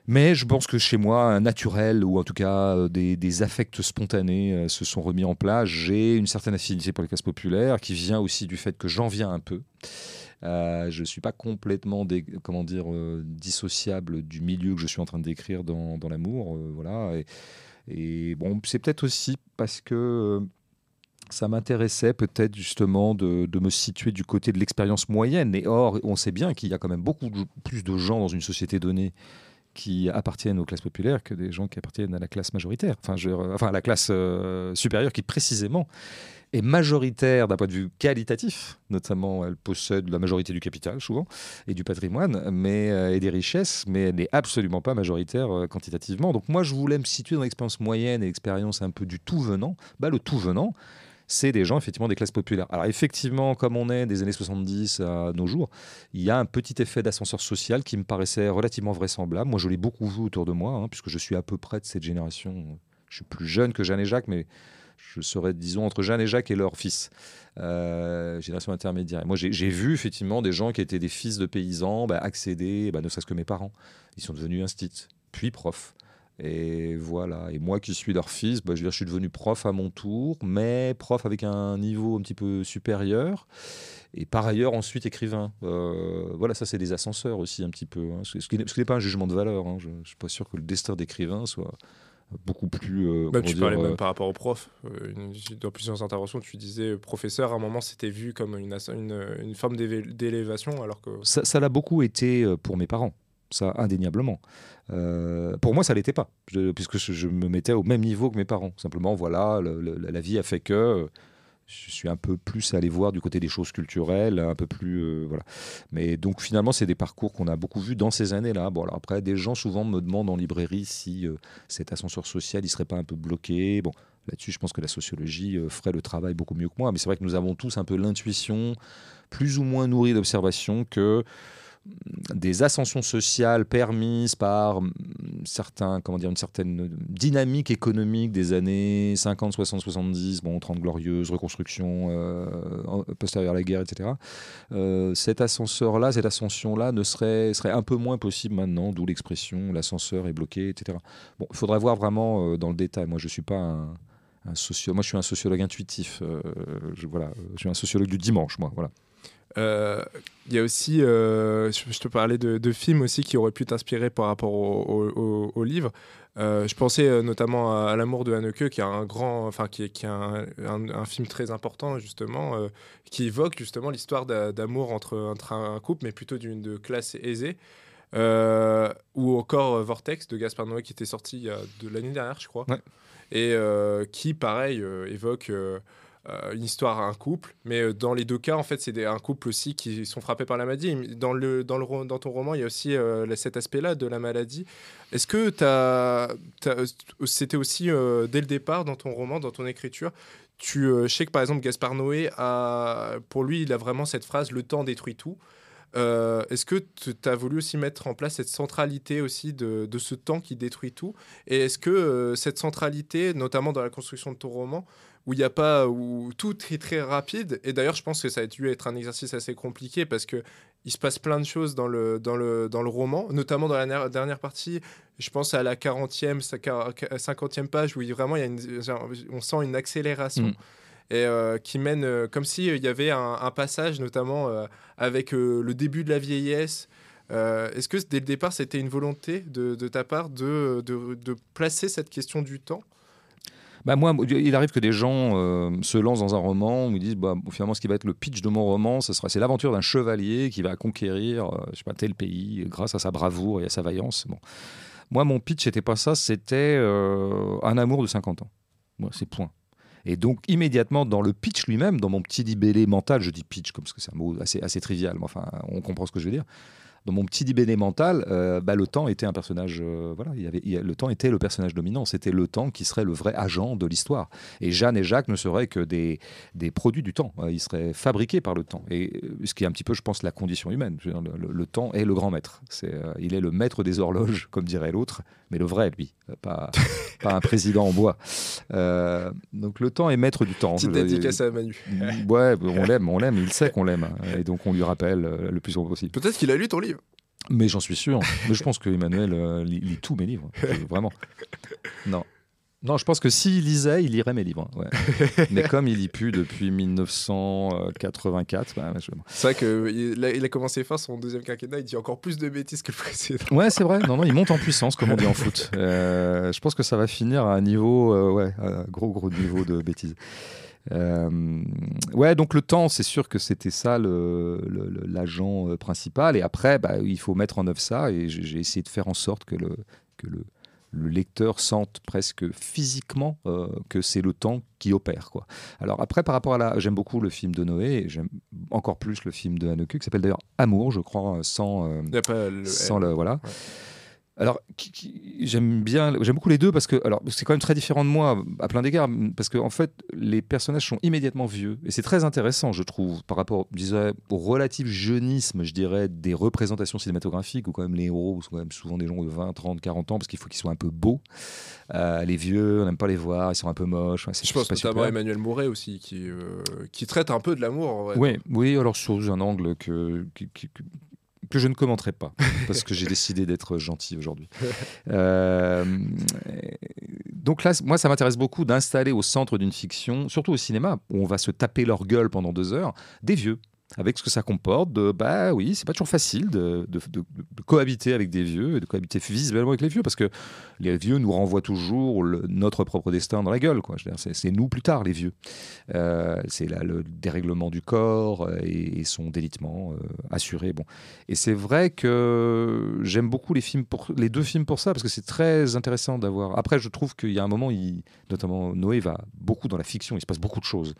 Mais je pense que chez moi, un naturel ou en tout cas des, des affects spontanés se sont remis en place. J'ai une certaine affinité pour les classes populaires qui vient aussi du fait que j'en viens un peu. Euh, je ne suis pas complètement comment dire, euh, dissociable du milieu que je suis en train de décrire dans, l'amour. Euh, voilà. Et, bon, c'est peut-être aussi parce que ça m'intéressait peut-être justement de, me situer du côté de l'expérience moyenne. Et or, on sait bien qu'il y a quand même beaucoup plus de gens dans une société donnée qui appartiennent aux classes populaires que des gens qui appartiennent à la classe majoritaire, enfin, enfin à la classe supérieure qui précisément est majoritaire d'un point de vue qualitatif, notamment elle possède la majorité du capital souvent et du patrimoine mais, euh, et des richesses, mais elle n'est absolument pas majoritaire euh, quantitativement. Donc moi je voulais me situer dans l'expérience moyenne et l'expérience un peu du tout venant. Bah, le tout venant, c'est des gens effectivement des classes populaires. Alors effectivement, comme on est des années 70 à nos jours, il y a un petit effet d'ascenseur social qui me paraissait relativement vraisemblable. Moi je l'ai beaucoup vu autour de moi, hein, puisque je suis à peu près de cette génération. Je suis plus jeune que Jeanne et Jacques, mais je serais, disons, entre Jeanne et Jacques et leur fils, euh, génération intermédiaire. moi, j'ai vu effectivement des gens qui étaient des fils de paysans bah, accéder, bah, ne serait-ce que mes parents. Ils sont devenus instit, puis profs. Et voilà. Et moi qui suis leur fils, bah, je, veux dire, je suis devenu prof à mon tour, mais prof avec un niveau un petit peu supérieur. Et par ailleurs, ensuite écrivain. Euh, voilà, ça c'est des ascenseurs aussi un petit peu. Hein. ce, qui n'est pas un jugement de valeur. Hein. Je ne suis pas sûr que le destin d'écrivain soit beaucoup plus. Euh, bah, tu parlais même euh, par rapport au prof. Euh, dans plusieurs interventions, tu disais professeur, à un moment, c'était vu comme une, une, une forme d'élévation, alors que. Ça l'a beaucoup été pour mes parents, ça, indéniablement. pour moi, ça l'était pas, puisque je, me mettais au même niveau que mes parents. Simplement, voilà, la vie a fait que je suis un peu plus allé voir du côté des choses culturelles, un peu plus euh, voilà. Mais donc finalement, c'est des parcours qu'on a beaucoup vus dans ces années-là. Bon, alors après, des gens souvent me demandent en librairie si euh, cet ascenseur social, il serait pas un peu bloqué. Bon, là-dessus, je pense que la sociologie euh, ferait le travail beaucoup mieux que moi. Mais c'est vrai que nous avons tous un peu l'intuition, plus ou moins nourrie d'observation, que des ascensions sociales permises par certains, comment dire, une certaine dynamique économique des années 50, 60, 70, bon, 30 glorieuses, reconstruction euh, postérieure à la guerre, etc. Euh, cet ascenseur-là, cette ascension-là ne serait, serait un peu moins possible maintenant, d'où l'expression l'ascenseur est bloqué, etc. Bon, il faudrait voir vraiment euh, dans le détail. Moi, je suis pas un, un moi, je suis un sociologue intuitif. je, voilà, je suis un sociologue du dimanche, moi. Voilà. Euh, il y a aussi, euh, je, te parlais de, films aussi qui auraient pu t'inspirer par rapport au, livre. Euh, je pensais notamment à, L'amour de Haneke, qui est un grand, enfin qui, qui un, un, film très important justement, qui évoque justement l'histoire d'amour entre, entre, un couple, mais plutôt d'une de classe aisée. ou encore Vortex de Gaspard Noé qui était sorti de l'année dernière, je crois, et qui, pareil, évoque euh, une histoire à un couple, mais euh, dans les deux cas, en fait, c'est un couple aussi qui sont frappés par la maladie. Dans, le, dans, dans ton roman, il y a aussi euh, cet aspect-là de la maladie. Est-ce que c'était aussi dès le départ dans ton roman, dans ton écriture, tu, sais que par exemple Gaspard Noé, a, pour lui, il a vraiment cette phrase le temps détruit tout. Est-ce que tu as voulu aussi mettre en place cette centralité aussi de ce temps qui détruit tout? Et est-ce que cette centralité, notamment dans la construction de ton roman, où il n'y a pas où tout est très rapide et d'ailleurs je pense que ça a dû être un exercice assez compliqué parce que il se passe plein de choses dans le, dans le, dans le roman, notamment dans la dernière partie. Je pense à la 40e, 50e page où il, vraiment il y a une, on sent une accélération. Mm. Et euh, qui mène euh, comme s'il il y avait un, passage, notamment euh, avec le début de la vieillesse. Est-ce que dès le départ, c'était une volonté de, de ta part de, de, de, placer cette question du temps? Bah moi, il arrive que des gens euh, se lancent dans un roman, me disent bah, finalement ce qui va être le pitch de mon roman, ce sera c'est l'aventure d'un chevalier qui va conquérir euh, je sais pas tel pays grâce à sa bravoure et à sa vaillance. Bon. Moi, mon pitch n'était pas ça, c'était euh, un amour de 50 ans. Moi, c'est point. Et donc, immédiatement, dans le pitch lui-même, dans mon petit libellé mental, je dis pitch comme que c'est un mot assez, assez trivial, mais enfin, on comprend ce que je veux dire dans mon petit dibéné mental, euh, bah, le temps était un personnage. Euh, voilà, il y avait, le temps était le personnage dominant. C'était le temps qui serait le vrai agent de l'histoire. Et Jeanne et Jacques ne seraient que des, des produits du temps. ils seraient fabriqués par le temps. Et euh, ce qui est un petit peu, je pense, la condition humaine. le, temps est le grand maître. C'est, il est le maître des horloges, comme dirait l'autre, mais le vrai, lui, pas, <laughs> pas un président en bois. donc le temps est maître du temps. Petite dédicace à Manu. Ouais, on l'aime, on l'aime. Il sait qu'on l'aime. Et donc on lui rappelle le plus souvent possible. Peut-être qu'il a lu ton livre. Mais j'en suis sûr. Mais je pense que Emmanuel euh, lit, tous mes livres. <laughs> Vraiment. Non. Non, je pense que s'il lisait, il lirait mes livres. <laughs> Mais comme il lit plus depuis 1984, bah, c'est vrai qu'il a, il a commencé fort son deuxième quinquennat. Il dit encore plus de bêtises que le précédent. Ouais, c'est vrai. Non, non, il monte en <laughs> puissance, comme on dit en foot. Euh, je pense que ça va finir à un niveau, euh, ouais, un gros, gros niveau de bêtises. Euh, ouais, donc le temps, c'est sûr que c'était ça l'agent euh, principal. Et après, bah, il faut mettre en œuvre ça. Et j'ai essayé de faire en sorte que le, que le, le lecteur sente presque physiquement euh, que c'est le temps qui opère. Quoi. Alors après, par rapport à la... J'aime beaucoup le film de Noé, j'aime encore plus le film de Haneke, qui s'appelle d'ailleurs Amour, je crois, sans, sans le... Voilà. Alors, j'aime bien, j'aime beaucoup les deux parce que, alors, c'est quand même très différent de moi à plein d'égards, parce qu'en en fait, les personnages sont immédiatement vieux et c'est très intéressant, je trouve, par rapport, disais, au relatif jeunisme, je dirais, des représentations cinématographiques où quand même les héros sont quand même souvent des gens de 20, 30, 40 ans parce qu'il faut qu'ils soient un peu beaux. Euh, les vieux, on n'aime pas les voir, ils sont un peu moches. je pense notamment Emmanuel Mouret aussi qui, euh, qui traite un peu de l'amour. Oui, oui, alors sous un angle que, que je ne commenterai pas, <laughs> parce que j'ai décidé d'être gentil aujourd'hui. Euh, donc là, moi, ça m'intéresse beaucoup d'installer au centre d'une fiction, surtout au cinéma, où on va se taper leur gueule pendant deux heures, des vieux avec ce que ça comporte. De, bah oui, c'est pas toujours facile de, de, cohabiter avec des vieux et de cohabiter visuellement avec les vieux parce que les vieux nous renvoient toujours notre propre destin dans la gueule. Quoi. C'est, nous plus tard, les vieux. Euh, c'est là le dérèglement du corps euh, et, son délitement euh, assuré. Bon. Et c'est vrai que j'aime beaucoup les, films pour, les deux films pour ça parce que c'est très intéressant d'avoir. Après, je trouve qu'il y a un moment, notamment Noé va beaucoup dans la fiction, il se passe beaucoup de choses.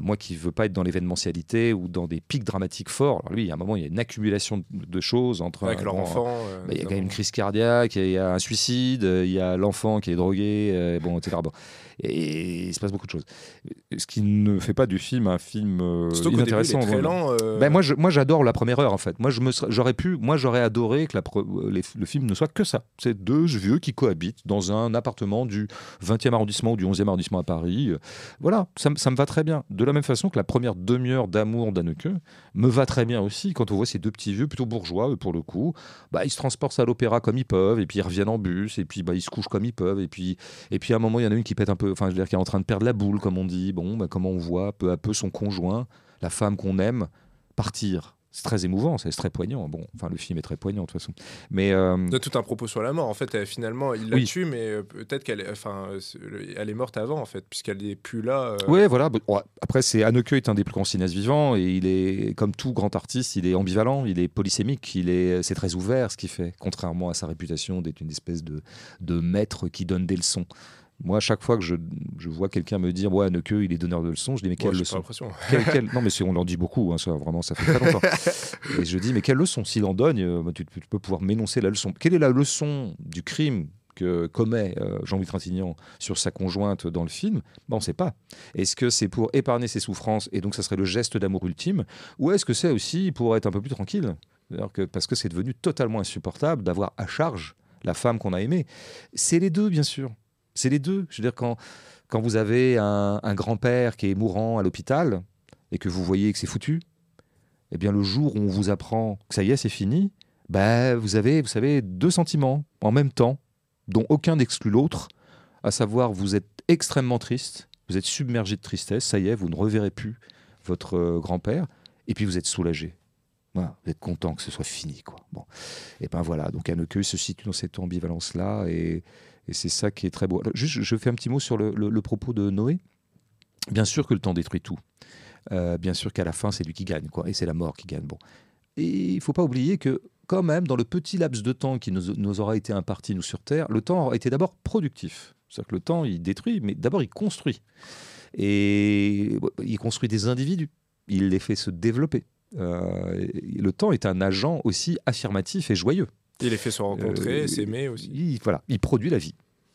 moi qui veux pas être dans l'événementialité ou dans des pic dramatique fort. Alors lui, à un moment, il y a une accumulation de choses entre. Avec leur enfant. Euh, bah, il y a quand même une crise cardiaque, il y a un suicide, il y a l'enfant qui est drogué, euh, bon, etc. Bon et il se passe beaucoup de choses. Ce qui ne fait pas du film un film euh, inintéressant. Très lent, euh. ben moi, je, moi, j'adore la première heure en fait. Moi, je me, j'aurais pu, moi, j'aurais adoré que la, le film ne soit que ça. C'est deux vieux qui cohabitent dans un appartement du 20e arrondissement ou du 11e arrondissement à Paris. Voilà, ça, ça me va très bien. De la même façon que la première demi-heure d'amour d'Anneke me va très bien aussi quand on voit ces deux petits vieux plutôt bourgeois pour le coup. Bah, ils se transportent à l'opéra comme ils peuvent et puis ils reviennent en bus et puis bah, ils se couchent comme ils peuvent et puis et puis à un moment il y en a une qui pète un peu enfin, je veux dire, qui est en train de perdre la boule, comme on dit. Bon, bah, comment on voit peu à peu son conjoint, la femme qu'on aime, partir c'est très émouvant, c'est très poignant. Bon, enfin, le film est très poignant de toute façon. Mais euh... de tout un propos sur la mort. En fait, finalement, il la tue, mais euh, peut-être qu'elle, est, enfin, elle est morte avant, en fait, puisqu'elle n'est plus là. Euh... Oui, voilà. Après, c'est Haneke est un des plus grands cinéastes vivants et il est, comme tout grand artiste, il est ambivalent, il est polysémique, il est, c'est très ouvert ce qu'il fait, contrairement à sa réputation d'être une espèce de, de maître qui donne des leçons. Moi, à chaque fois que je, je vois quelqu'un me dire, ouais, Neke, il est donneur de leçons, je dis, mais quelle leçon Non, mais on en dit beaucoup, hein, ça, vraiment, ça fait très longtemps. <laughs> et je dis, mais quelle leçon S'il en donne, euh, tu, peux pouvoir m'énoncer la leçon. Quelle est la leçon du crime que commet euh, Jean-Louis Trintignant sur sa conjointe dans le film? Ben, On ne sait pas. Est-ce que c'est pour épargner ses souffrances et donc ça serait le geste d'amour ultime? Ou est-ce que c'est aussi pour être un peu plus tranquille? Que, Parce que c'est devenu totalement insupportable d'avoir à charge la femme qu'on a aimée. C'est les deux, bien sûr. C'est les deux. Je veux dire, quand, quand vous avez un, grand-père qui est mourant à l'hôpital et que vous voyez que c'est foutu, eh bien, le jour où on vous apprend que ça y est, c'est fini, ben, vous avez, vous savez, deux sentiments en même temps, dont aucun n'exclut l'autre, à savoir, vous êtes extrêmement triste, vous êtes submergé de tristesse, ça y est, vous ne reverrez plus votre euh, grand-père, et puis vous êtes soulagé. Vous êtes content que ce soit fini, quoi. Bon, et ben voilà. Donc Anneke se situe dans cette ambivalence-là, et, et c'est ça qui est très beau. juste, je fais un petit mot sur le, propos de Noé. Bien sûr que le temps détruit tout. Euh, bien sûr qu'à la fin, c'est lui qui gagne, quoi, et c'est la mort qui gagne. Bon. Et il ne faut pas oublier que, quand même, dans le petit laps de temps qui nous, aura été imparti, nous, sur Terre, le temps a été d'abord productif. C'est-à-dire que le temps, il détruit, mais d'abord, il construit. Et il construit des individus. Il les fait se développer. Euh, le temps est un agent aussi affirmatif et joyeux. Il est fait se rencontrer, euh, s'aimer aussi. Il, voilà, il produit la vie.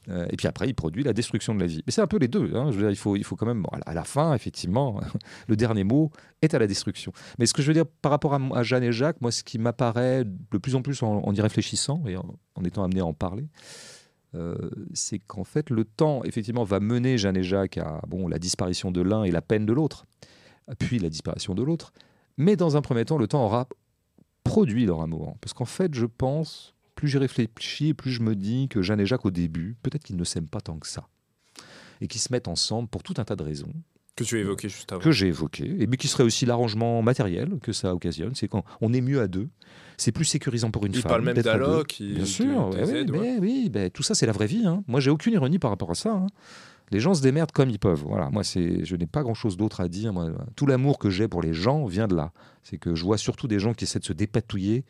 Euh, et puis après, il produit la destruction de la vie. Mais c'est un peu les deux. Hein. Je veux dire, il, faut, il faut quand même, à la fin, effectivement, <laughs> le dernier mot est à la destruction. Mais ce que je veux dire par rapport à, Jeanne et Jacques, moi, ce qui m'apparaît de plus en plus en, y réfléchissant et en, étant amené à en parler, euh, c'est qu'en fait, le temps, effectivement, va mener Jeanne et Jacques à bon, la disparition de l'un et la peine de l'autre, puis la disparition de l'autre. Mais dans un premier temps, le temps aura produit leur amour. Parce qu'en fait, je pense, plus j'y réfléchis, plus je me dis que Jeanne et Jacques, au début, peut-être qu'ils ne s'aiment pas tant que ça. Et qu'ils se mettent ensemble pour tout un tas de raisons. Que tu as évoqué juste avant. Que j'ai évoqué. Et mais qui serait aussi l'arrangement matériel que ça occasionne. C'est quand on est mieux à deux. C'est plus sécurisant pour une il femme. Parle même d'alloc. Bien sûr. oui, mais, oui ben, tout ça, c'est la vraie vie. Hein. Moi, j'ai aucune ironie par rapport à ça. Hein. Les gens se démerdent comme ils peuvent. Voilà, moi, c'est, je n'ai pas grand-chose d'autre à dire. tout l'amour que j'ai pour les gens vient de là. C'est que je vois surtout des gens qui essaient de se dépatouiller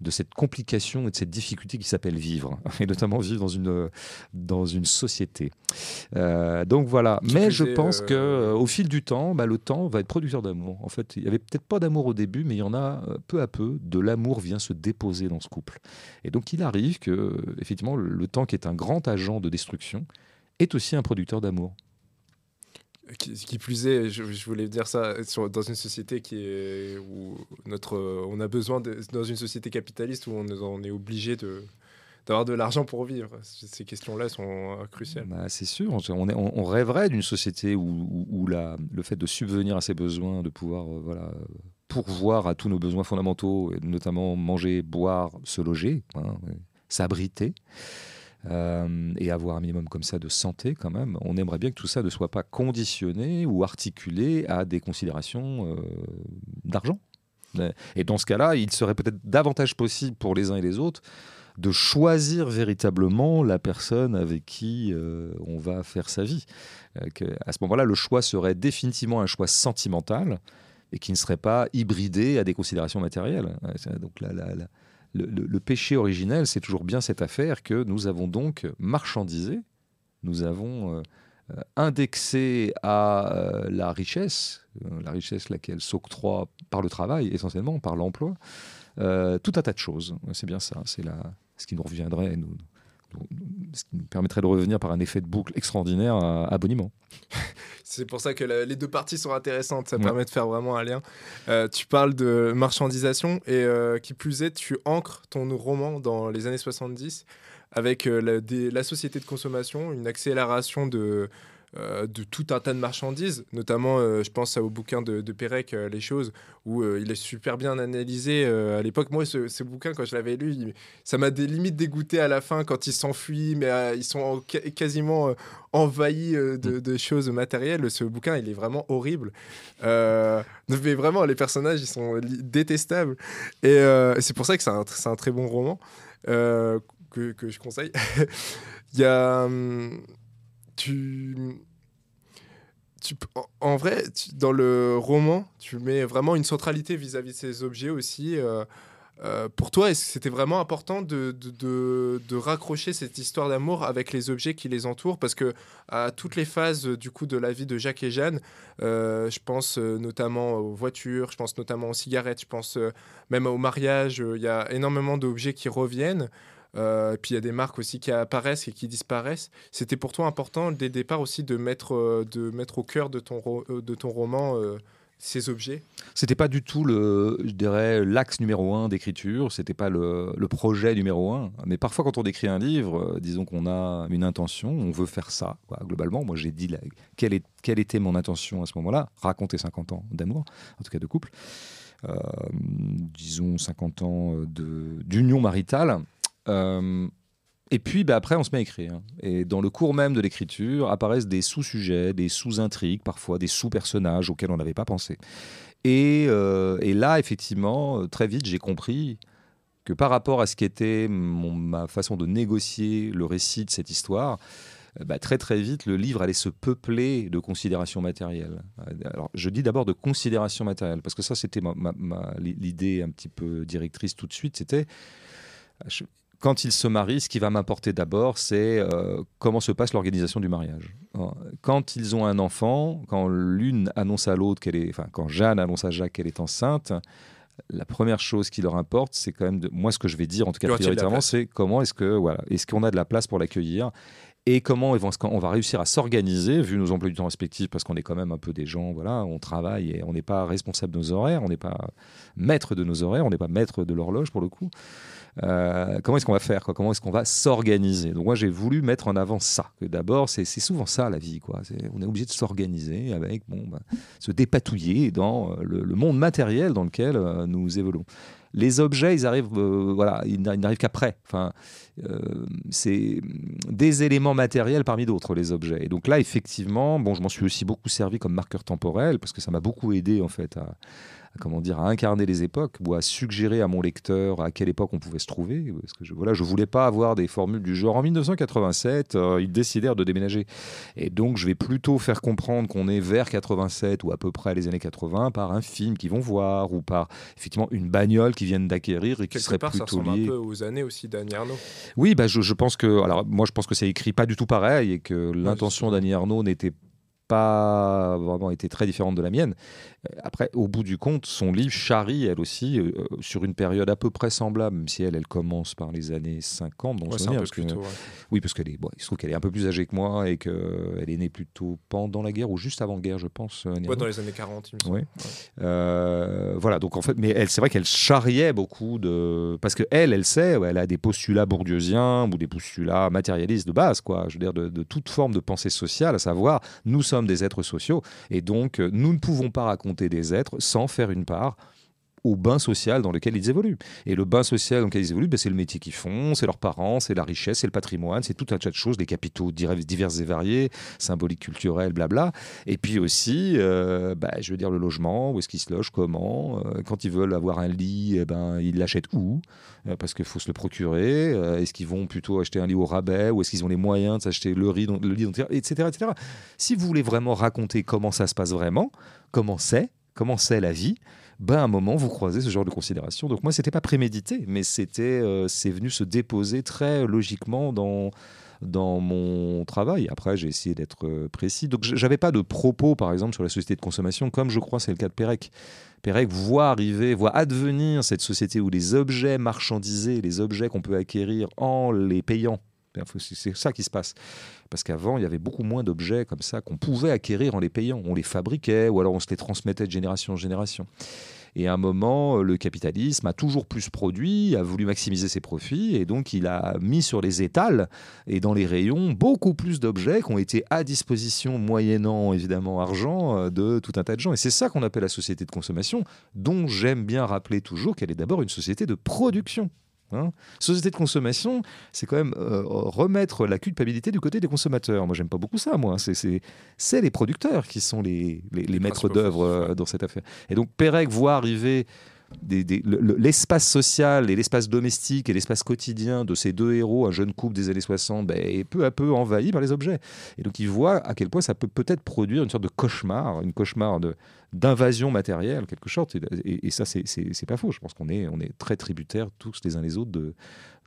de cette complication et de cette difficulté qui s'appelle vivre, <laughs> et notamment vivre dans une, dans une société. Euh, donc voilà. mais je pense que euh, au fil du temps, bah, le temps va être producteur d'amour. En fait, il y avait peut-être pas d'amour au début, mais il y en a euh, peu à peu. De l'amour vient se déposer dans ce couple. Et donc il arrive que, effectivement, le temps qui est un grand agent de destruction, est aussi un producteur d'amour. Qui, qui, plus est, je, voulais dire ça, dans une société qui est, où notre, on a besoin, dans une société capitaliste où on, est obligé de, d'avoir de l'argent pour vivre. Ces questions-là sont cruciales. Bah, c'est sûr, on, est, on, rêverait d'une société où, où, la, le fait de subvenir à ses besoins, de pouvoir euh, voilà, pourvoir à tous nos besoins fondamentaux, notamment manger, boire, se loger, hein, s'abriter, euh, et avoir un minimum comme ça de santé quand même, on aimerait bien que tout ça ne soit pas conditionné ou articulé à des considérations euh, d'argent. Et dans ce cas-là, il serait peut-être davantage possible pour les uns et les autres de choisir véritablement la personne avec qui euh, on va faire sa vie. Que à ce moment-là, le choix serait définitivement un choix sentimental et qui ne serait pas hybridé à des considérations matérielles. Donc là, là, là le, péché originel, c'est toujours bien cette affaire que nous avons donc marchandisé, nous avons euh, euh, indexé à euh, la richesse, la richesse laquelle s'octroie par le travail essentiellement, par l'emploi, tout un tas de choses. C'est bien ça, c'est ce qui nous reviendrait, nous, ce qui nous permettrait de revenir par un effet de boucle extraordinaire à, abonnement. <laughs> C'est pour ça que les deux parties sont intéressantes, ça permet de faire vraiment un lien. Euh, tu parles de marchandisation et euh, qui plus est, tu ancres ton roman dans les années 70 avec euh, la, la, société de consommation, une accélération de, euh, de tout un tas de marchandises, notamment euh, je pense au bouquin de, de Pérec, euh, Les choses, où il est super bien analysé à l'époque. Moi, ce, bouquin, quand je l'avais lu, ça m'a des limites dégoûté à la fin quand ils s'enfuient, mais ils sont quasiment envahis de, mm. de, choses matérielles. Ce bouquin, il est vraiment horrible. mais vraiment, les personnages, ils sont détestables. Et c'est pour ça que c'est un, un, très bon roman que, que, je conseille. <laughs> Il y a. Hum, tu, tu, en vrai, dans le roman, tu mets vraiment une centralité vis-à-vis de ces objets aussi. Euh, euh, pour toi, est-ce que c'était vraiment important de, de, de, raccrocher cette histoire d'amour avec les objets qui les entourent? Parce que à toutes les phases du coup de la vie de Jacques et Jeanne, euh, je pense notamment aux voitures, je pense notamment aux cigarettes, je pense même au mariage, il y a énormément d'objets qui reviennent. Euh, puis il y a des marques aussi qui apparaissent et qui disparaissent. C'était pour toi important dès le départ aussi de mettre, euh, de mettre au cœur de ton, euh, de ton roman ces objets? C'était pas du tout l'axe numéro un d'écriture. C'était pas le, le, projet numéro un. Mais parfois, quand on écrit un livre, disons qu'on a une intention, on veut faire ça. Globalement, moi, j'ai dit quelle, est, quelle, était mon intention à ce moment-là Raconter 50 ans d'amour, en tout cas de couple. disons 50 ans d'union maritale. Euh, et puis bah, après, on se met à écrire. Et dans le cours même de l'écriture apparaissent des sous-sujets, des sous-intrigues, parfois des sous-personnages auxquels on n'avait pas pensé. Et, euh, là, effectivement, très vite, j'ai compris que par rapport à ce qui était ma façon de négocier le récit de cette histoire, euh, bah, très très vite, le livre allait se peupler de considérations matérielles. Alors, je dis d'abord de considérations matérielles, parce que ça, c'était l'idée un petit peu directrice tout de suite, c'était quand ils se marient, ce qui va m'importer d'abord, c'est euh, comment se passe l'organisation du mariage. Quand ils ont un enfant, quand l'une annonce à l'autre qu'elle est, enfin, quand Jeanne annonce à Jacques qu'elle est enceinte, la première chose qui leur importe, c'est quand même de, moi ce que je vais dire en tout cas prioritairement, c'est comment est-ce que voilà, est-ce qu'on a de la place pour l'accueillir et comment on va réussir à s'organiser vu nos emplois du temps respectifs parce qu'on est quand même un peu des gens voilà on travaille et on n'est pas responsable de nos horaires on n'est pas maître de nos horaires on n'est pas maître de l'horloge pour le coup euh, comment est-ce qu'on va faire quoi? Comment est-ce qu'on va s'organiser? Donc moi j'ai voulu mettre en avant ça. D'abord c'est souvent ça la vie quoi. on est obligé de s'organiser avec bon ben, se dépatouiller dans euh, le, monde matériel dans lequel euh, nous évoluons. Les objets, ils arrivent, voilà, ils n'arrivent qu'après. Enfin, c'est des éléments matériels parmi d'autres, les objets. Et donc là, effectivement, bon, je m'en suis aussi beaucoup servi comme marqueur temporel parce que ça m'a beaucoup aidé en fait à, comment dire, à incarner les époques ou à suggérer à mon lecteur à quelle époque on pouvait se trouver. Parce que je, voilà, je voulais pas avoir des formules du genre en 1987, euh, ils décidèrent de déménager. Et donc, je vais plutôt faire comprendre qu'on est vers 87 ou à peu près les années 80 par un film qu'ils vont voir ou par effectivement une bagnole qu'ils viennent d'acquérir et qui serait part, plutôt ça lié. un peu aux années aussi d'Annie Arnaud. Oui, bah, je, je, pense que, alors moi, je pense que c'est écrit pas du tout pareil et que l'intention d'Annie Arnaud n'était pas vraiment été très différente de la mienne. Euh, après, au bout du compte, son livre charrie, elle aussi, euh, sur une période à peu près semblable, même si elle, elle commence par les années 50, donc parce que, Oui, parce qu'elle est, bon, il se trouve qu'elle est un peu plus âgée que moi et qu'elle est née plutôt pendant la guerre ou juste avant la guerre, je pense. Euh, ouais, dans les années 40, il me semble. Ouais. voilà, donc en fait, mais elle, c'est vrai qu'elle charriait beaucoup de. Parce qu'elle, elle, elle sait, elle a des postulats bourdieusiens ou des postulats matérialistes de base, quoi. Je veux dire, de, de toute forme de pensée sociale, à savoir, nous sommes des êtres sociaux. Et donc euh, nous ne pouvons pas raconter des êtres sans faire une part au bain social dans lequel ils évoluent. Et le bain social dans lequel ils évoluent, ben, c'est le métier qu'ils font, c'est leurs parents, c'est la richesse, c'est le patrimoine, c'est tout un tas de choses, des capitaux divers et variés, symboliques, culturels, blabla. Et puis aussi, euh, ben, je veux dire, le logement, où est-ce qu'ils se logent, comment. Euh, quand ils veulent avoir un lit, eh ben, ils l'achètent où Parce qu'il faut se le procurer. est-ce qu'ils vont plutôt acheter un lit au rabais ou est-ce qu'ils ont les moyens de s'acheter le, riz, le lit, etc., etc. Si vous voulez vraiment raconter comment ça se passe vraiment, comment c'est, comment c'est la vie, ben à un moment vous croisez ce genre de considération. Donc moi c'était pas prémédité, mais c'était euh, c'est venu se déposer très logiquement dans dans mon travail. Après, j'ai essayé d'être euh, précis. Donc, j'avais pas de propos, par exemple, sur la société de consommation, comme je crois c'est le cas de Pérec. Pérec voit arriver, voit advenir cette société où les objets marchandisés, les objets qu'on peut acquérir en les payant, c'est ça qui se passe. Parce qu'avant, il y avait beaucoup moins d'objets comme ça qu'on pouvait acquérir en les payant. On les fabriquait ou alors on se les transmettait de génération en génération. Et à un moment, le capitalisme a toujours plus produit, a voulu maximiser ses profits, et donc il a mis sur les étals et dans les rayons beaucoup plus d'objets qui ont été à disposition, moyennant évidemment argent, euh, de tout un tas de gens. Et c'est ça qu'on appelle la société de consommation, dont j'aime bien rappeler toujours qu'elle est d'abord une société de production. Hein. Société de consommation, c'est quand même euh, remettre la culpabilité du côté des consommateurs. Moi, j'aime pas beaucoup ça. Moi, c'est les producteurs qui sont les, les, maîtres d'œuvre euh, dans cette affaire. Et donc, Pérec voit arriver l'espace social et l'espace domestique et l'espace quotidien de ces deux héros, un jeune couple des années 60, ben, est peu à peu envahi par les objets. Et donc il voit à quel point ça peut peut-être produire une sorte de cauchemar, une cauchemar d'invasion matérielle, quelque chose. Et, et ça, c'est pas faux. Je pense qu'on est, on est très tributaires tous les uns les autres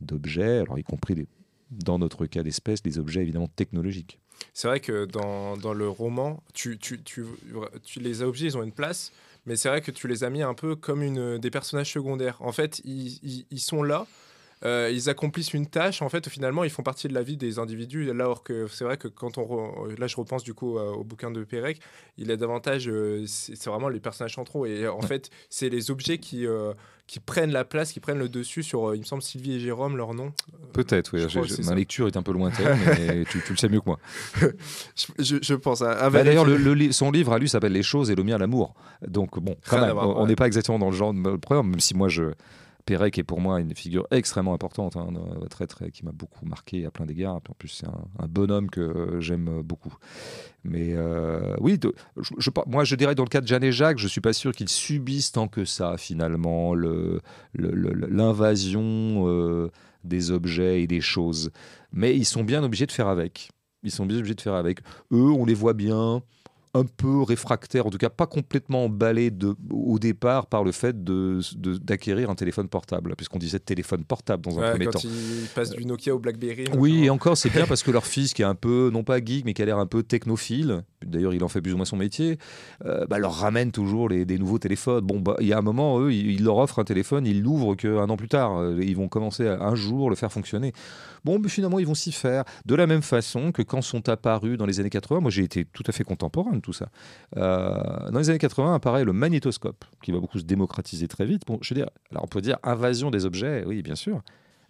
d'objets, alors y compris dans notre cas d'espèce, des objets évidemment technologiques. C'est vrai que dans, dans, le roman, tu, tu, tu, les objets, ils ont une place, mais c'est vrai que tu les as mis un peu comme une, des personnages secondaires. En fait, ils, ils, sont là, euh, ils accomplissent une tâche. En fait, finalement, ils font partie de la vie des individus. Là, or que c'est vrai que quand on. Là, je repense du coup au bouquin de Pérec, il a davantage. Euh, c'est vraiment les personnages centraux. Et en fait, c'est les objets qui. Euh, qui prennent la place, qui prennent le dessus sur, il me semble, Sylvie et Jérôme, leur nom. Peut-être, oui. ma lecture est un peu lointaine, mais <laughs> tu, le sais mieux que moi. <laughs> je, pense. À, bah, D'ailleurs, le, son livre à lui s'appelle Les choses et le mien l'amour. Donc, bon, on n'est pas exactement dans le genre de programme, même si moi, je, Pérec est pour moi une figure extrêmement importante, hein, très, très, qui m'a beaucoup marqué à plein d'égards. En plus, c'est un, bonhomme que j'aime beaucoup. Mais euh, oui, moi je dirais dans le cas de Jeanne et Jacques, je suis pas sûr qu'ils subissent tant que ça finalement l'invasion euh, des objets et des choses. Mais ils sont bien obligés de faire avec. Ils sont bien obligés de faire avec. Eux, on les voit bien un peu réfractaire, en tout cas pas complètement emballé de, au départ par le fait d'acquérir de, un téléphone portable, puisqu'on disait téléphone portable dans un premier quand temps. Ils passent du Nokia au BlackBerry. Oui, et encore c'est bien <laughs> parce que leur fils, qui est un peu, non pas geek, mais qui a l'air un peu technophile, d'ailleurs il en fait plus ou moins son métier, euh, bah, leur ramène toujours les, des nouveaux téléphones. Bon, bah, il y a un moment, eux, ils, leur offrent un téléphone, ils l'ouvrent qu'un an plus tard. Euh, ils vont commencer un jour le faire fonctionner. Bon, mais finalement, ils vont s'y faire. De la même façon que quand sont apparus dans les années 80, moi j'ai été tout à fait contemporain de tout ça. Euh, dans les années 80 apparaît le magnétoscope, qui va beaucoup se démocratiser très vite. Bon, je veux dire, alors on peut dire invasion des objets, oui, bien sûr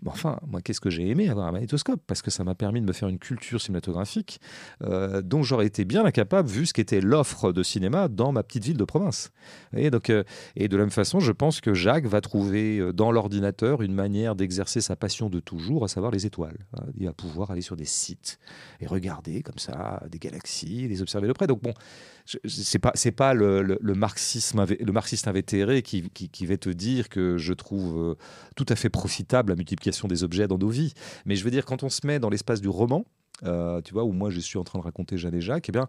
enfin, moi, qu'est-ce que j'ai aimé avoir un magnétoscope? Parce que ça m'a permis de me faire une culture cinématographique euh, dont j'aurais été bien incapable vu ce qu'était l'offre de cinéma dans ma petite ville de province. Et, donc, euh, et de la même façon, je pense que Jacques va trouver euh, dans l'ordinateur une manière d'exercer sa passion de toujours, à savoir les étoiles. Il va pouvoir aller sur des sites et regarder comme ça des galaxies, les observer de près. Donc bon, c'est pas c'est pas le, marxisme le marxiste invétéré qui, qui, va te dire que je trouve euh, tout à fait profitable la multiplication des objets dans nos vies mais je veux dire quand on se met dans l'espace du roman euh, tu vois où moi je suis en train de raconter Jeanne et Jacques eh bien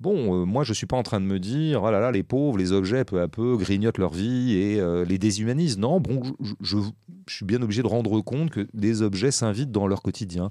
Bon, euh, moi, je suis pas en train de me dire, oh là là, les pauvres, les objets, peu à peu, grignotent leur vie et les déshumanisent. Non, bon, je, je, je, suis bien obligé de rendre compte que les objets s'invitent dans leur quotidien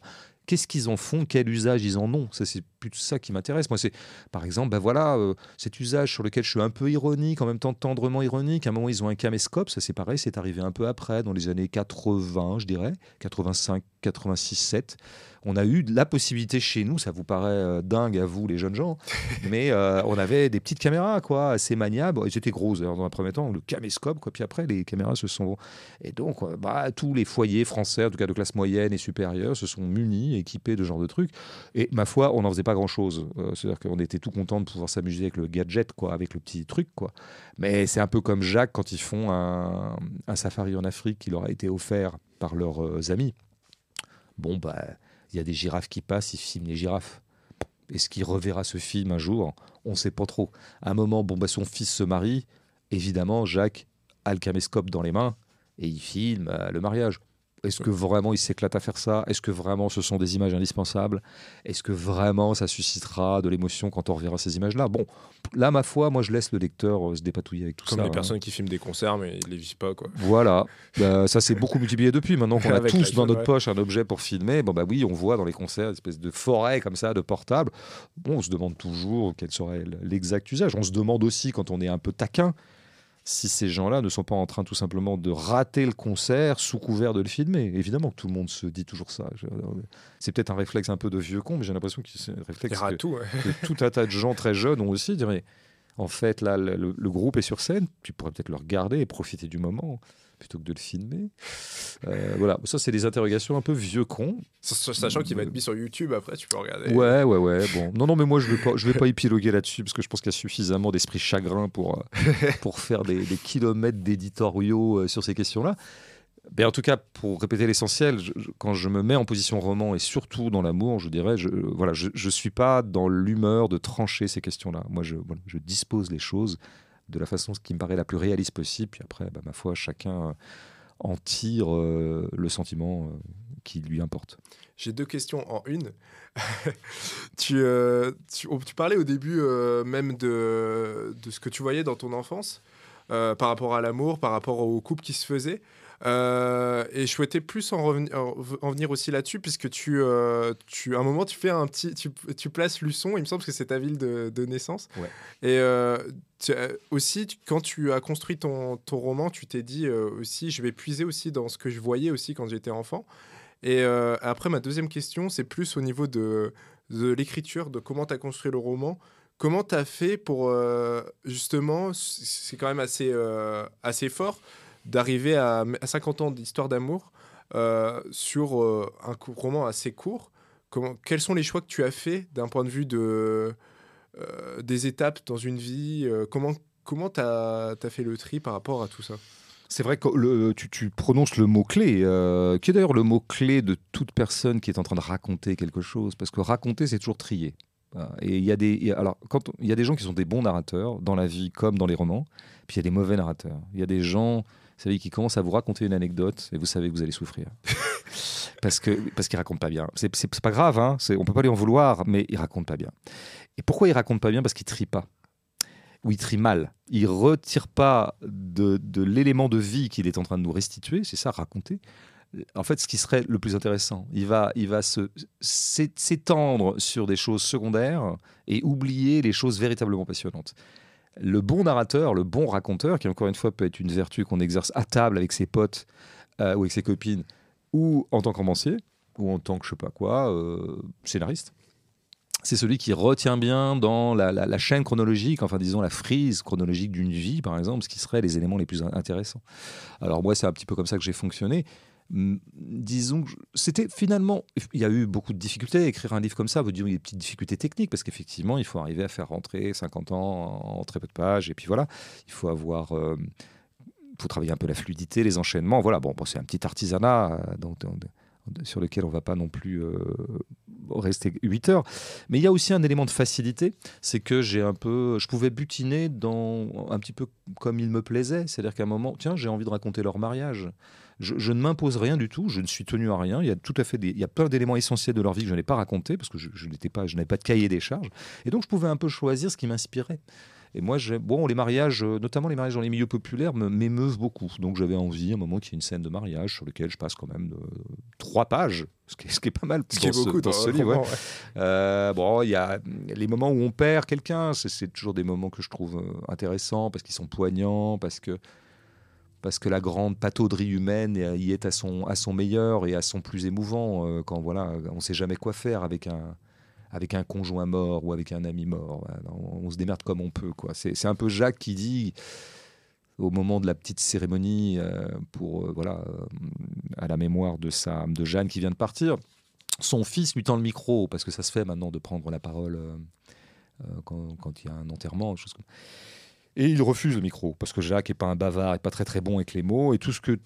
qu'est-ce qu'ils en font, quel usage ils en ont? Ça, c'est plus ça qui m'intéresse. Moi, c'est par exemple, ben voilà, euh, cet usage sur lequel je suis un peu ironique, en même temps tendrement ironique. À un moment, ils ont un caméscope, ça c'est pareil, c'est arrivé un peu après, dans les années 80, je dirais, 85, 86, 7 on a eu la possibilité chez nous, ça vous paraît euh, dingue à vous les jeunes gens, <laughs> mais euh, on avait des petites caméras quoi, assez maniables. Ils étaient grosses dans un premier temps, le caméscope, quoi. puis après les caméras se sont... Et donc euh, bah, tous les foyers français, en tout cas de classe moyenne et supérieure, se sont munis, équipés de ce genre de trucs. Et ma foi, on n'en faisait pas grand-chose. C'est-à-dire qu'on était tout content de pouvoir s'amuser avec le gadget, quoi, avec le petit truc. quoi. Mais c'est un peu comme Jacques quand ils font un, un safari en Afrique qui leur a été offert par leurs amis. Bon, bah il y a des girafes qui passent, ils filment les girafes. Est-ce qu'il reverra ce film un jour? On ne sait pas trop. À un moment, bon, bah, son fils se marie. Évidemment, Jacques a le caméscope dans les mains et il filme euh, le mariage. Est-ce que vraiment il s'éclate à faire ça? Est-ce que vraiment ce sont des images indispensables? Est-ce que vraiment ça suscitera de l'émotion quand on reverra ces images-là? Bon, là, ma foi, moi je laisse le lecteur euh, se dépatouiller avec tout ça. Comme les hein. personnes qui filment des concerts mais ils les vivent pas. Quoi. Voilà, bah, ça s'est beaucoup multiplié depuis. Maintenant qu'on a tous dans notre poche un objet pour filmer, bon bah oui, on voit dans les concerts une espèce de forêt comme ça, de portable. Bon, on se demande toujours quel serait l'exact usage. On se demande aussi quand on est un peu taquin si ces gens-là ne sont pas en train tout simplement de rater le concert sous couvert de le filmer. Évidemment que tout le monde se dit toujours ça. C'est peut-être un réflexe un peu de vieux con, mais j'ai l'impression que c'est un réflexe que, tout, un tas de gens très jeunes ont aussi. En fait, là, le, le groupe est sur scène, tu pourrais peut-être le regarder et profiter du moment plutôt que de le filmer. Euh, voilà, ça c'est des interrogations un peu vieux con. Sachant qu'il va être mis sur YouTube après, tu peux regarder. Ouais, ouais, ouais. Bon, non, non, mais moi je vais pas, je vais pas épiloguer là-dessus parce que je pense qu'il y a suffisamment d'esprit chagrin pour euh, <laughs> pour faire des, kilomètres d'éditoriaux euh, sur ces questions-là. Mais en tout cas, pour répéter l'essentiel, quand je me mets en position roman et surtout dans l'amour, je dirais, je, voilà, je, je suis pas dans l'humeur de trancher ces questions-là. Moi, je, voilà, je dispose les choses de la façon qui me paraît la plus réaliste possible. Puis après, bah, ma foi, chacun euh, en tire euh, le sentiment euh, qui lui importe. J'ai deux questions en une. <laughs> tu, tu, parlais au début même de, de, ce que tu voyais dans ton enfance par rapport à l'amour, par rapport au couple qui se faisait. Euh, et je souhaitais plus en, revenir, en venir aussi là-dessus, puisque tu, euh, tu, à un moment, tu fais un petit, tu, tu places Luçon, il me semble que c'est ta ville de, de naissance. Et euh, aussi, quand tu as construit ton, ton roman, tu t'es dit aussi, je vais puiser aussi dans ce que je voyais aussi quand j'étais enfant. Et après, ma deuxième question, c'est plus au niveau de, de l'écriture, de comment tu as construit le roman. Comment tu as fait pour, justement, c'est quand même assez, assez fort, d'arriver à, 50 ans d'histoire d'amour euh, sur euh, un roman assez court. Quels sont les choix que tu as fait d'un point de vue de, euh, des étapes dans une vie Comment comment tu as, fait le tri par rapport à tout ça? C'est vrai que le, tu, tu, prononces le mot-clé, qui est d'ailleurs le mot-clé de toute personne qui est en train de raconter quelque chose, parce que raconter, c'est toujours trier. Et il y a des, il y a des gens qui sont des bons narrateurs dans la vie comme dans les romans, puis il y a des mauvais narrateurs. Il y a des gens savez, qui commence à vous raconter une anecdote et vous savez que vous allez souffrir. <laughs> parce que parce qu'il raconte pas bien. C'est pas grave, hein, on peut pas lui en vouloir, mais il raconte pas bien. Et pourquoi il raconte pas bien? Parce qu'il trie pas. Ou il trie mal. Il retire pas de, de l'élément de vie qu'il est en train de nous restituer, c'est ça, raconter. En fait, ce qui serait le plus intéressant, il va, il va se s'étendre sur des choses secondaires et oublier les choses véritablement passionnantes le bon narrateur, le bon raconteur, qui encore une fois peut être une vertu qu'on exerce à table avec ses potes euh, ou avec ses copines, ou en tant que romancier, ou en tant que je sais pas quoi, euh, scénariste. C'est celui qui retient bien dans la, chaîne chronologique, enfin disons la frise chronologique d'une vie, par exemple, ce qui serait les éléments les plus intéressants. Alors moi, c'est un petit peu comme ça que j'ai fonctionné disons que c'était finalement, il y a eu beaucoup de difficultés à écrire un livre comme ça, vous dire des petites difficultés techniques, parce qu'effectivement, il faut arriver à faire rentrer 50 ans en très peu de pages, et puis voilà, il faut avoir, euh, faut travailler un peu la fluidité, les enchaînements, voilà, bon, c'est un petit artisanat euh, donc, sur lequel on va pas non plus euh, rester 8 heures. Mais il y a aussi un élément de facilité, c'est que j'ai un peu, je pouvais butiner dans un petit peu comme il me plaisait, c'est-à-dire qu'à un moment, tiens, j'ai envie de raconter leur mariage. Je, ne m'impose rien du tout, je ne suis tenu à rien. Il y a tout à fait des, il y a plein d'éléments essentiels de leur vie que je n'ai pas racontés parce que je, n'étais pas, je n'avais pas de cahier des charges. Et donc je pouvais un peu choisir ce qui m'inspirait. Et moi, bon, les mariages, euh, notamment les mariages dans les milieux populaires, m'émeuvent beaucoup. Donc j'avais envie, à un moment, qu'il y ait une scène de mariage sur lequel je passe quand même euh, trois pages, ce qui, est, pas mal. Ce qui est beaucoup dans ce livre. Euh, bon, il y a les moments où on perd quelqu'un, c'est toujours des moments que je trouve intéressants parce qu'ils sont poignants, parce que parce que la grande patauderie humaine y est à son, meilleur et à son plus émouvant euh, quand voilà, on ne sait jamais quoi faire avec un, avec un conjoint mort ou avec un ami mort. On, se démerde comme on peut. Quoi. C'est, un peu Jacques qui dit au moment de la petite cérémonie euh, pour euh, voilà à la mémoire de sa de Jeanne qui vient de partir, son fils lui tend le micro parce que ça se fait maintenant de prendre la parole quand, il y a un enterrement, chose et il refuse le micro, parce que Jacques n'est pas un bavard, n'est pas très très bon avec les mots. Et tout ce que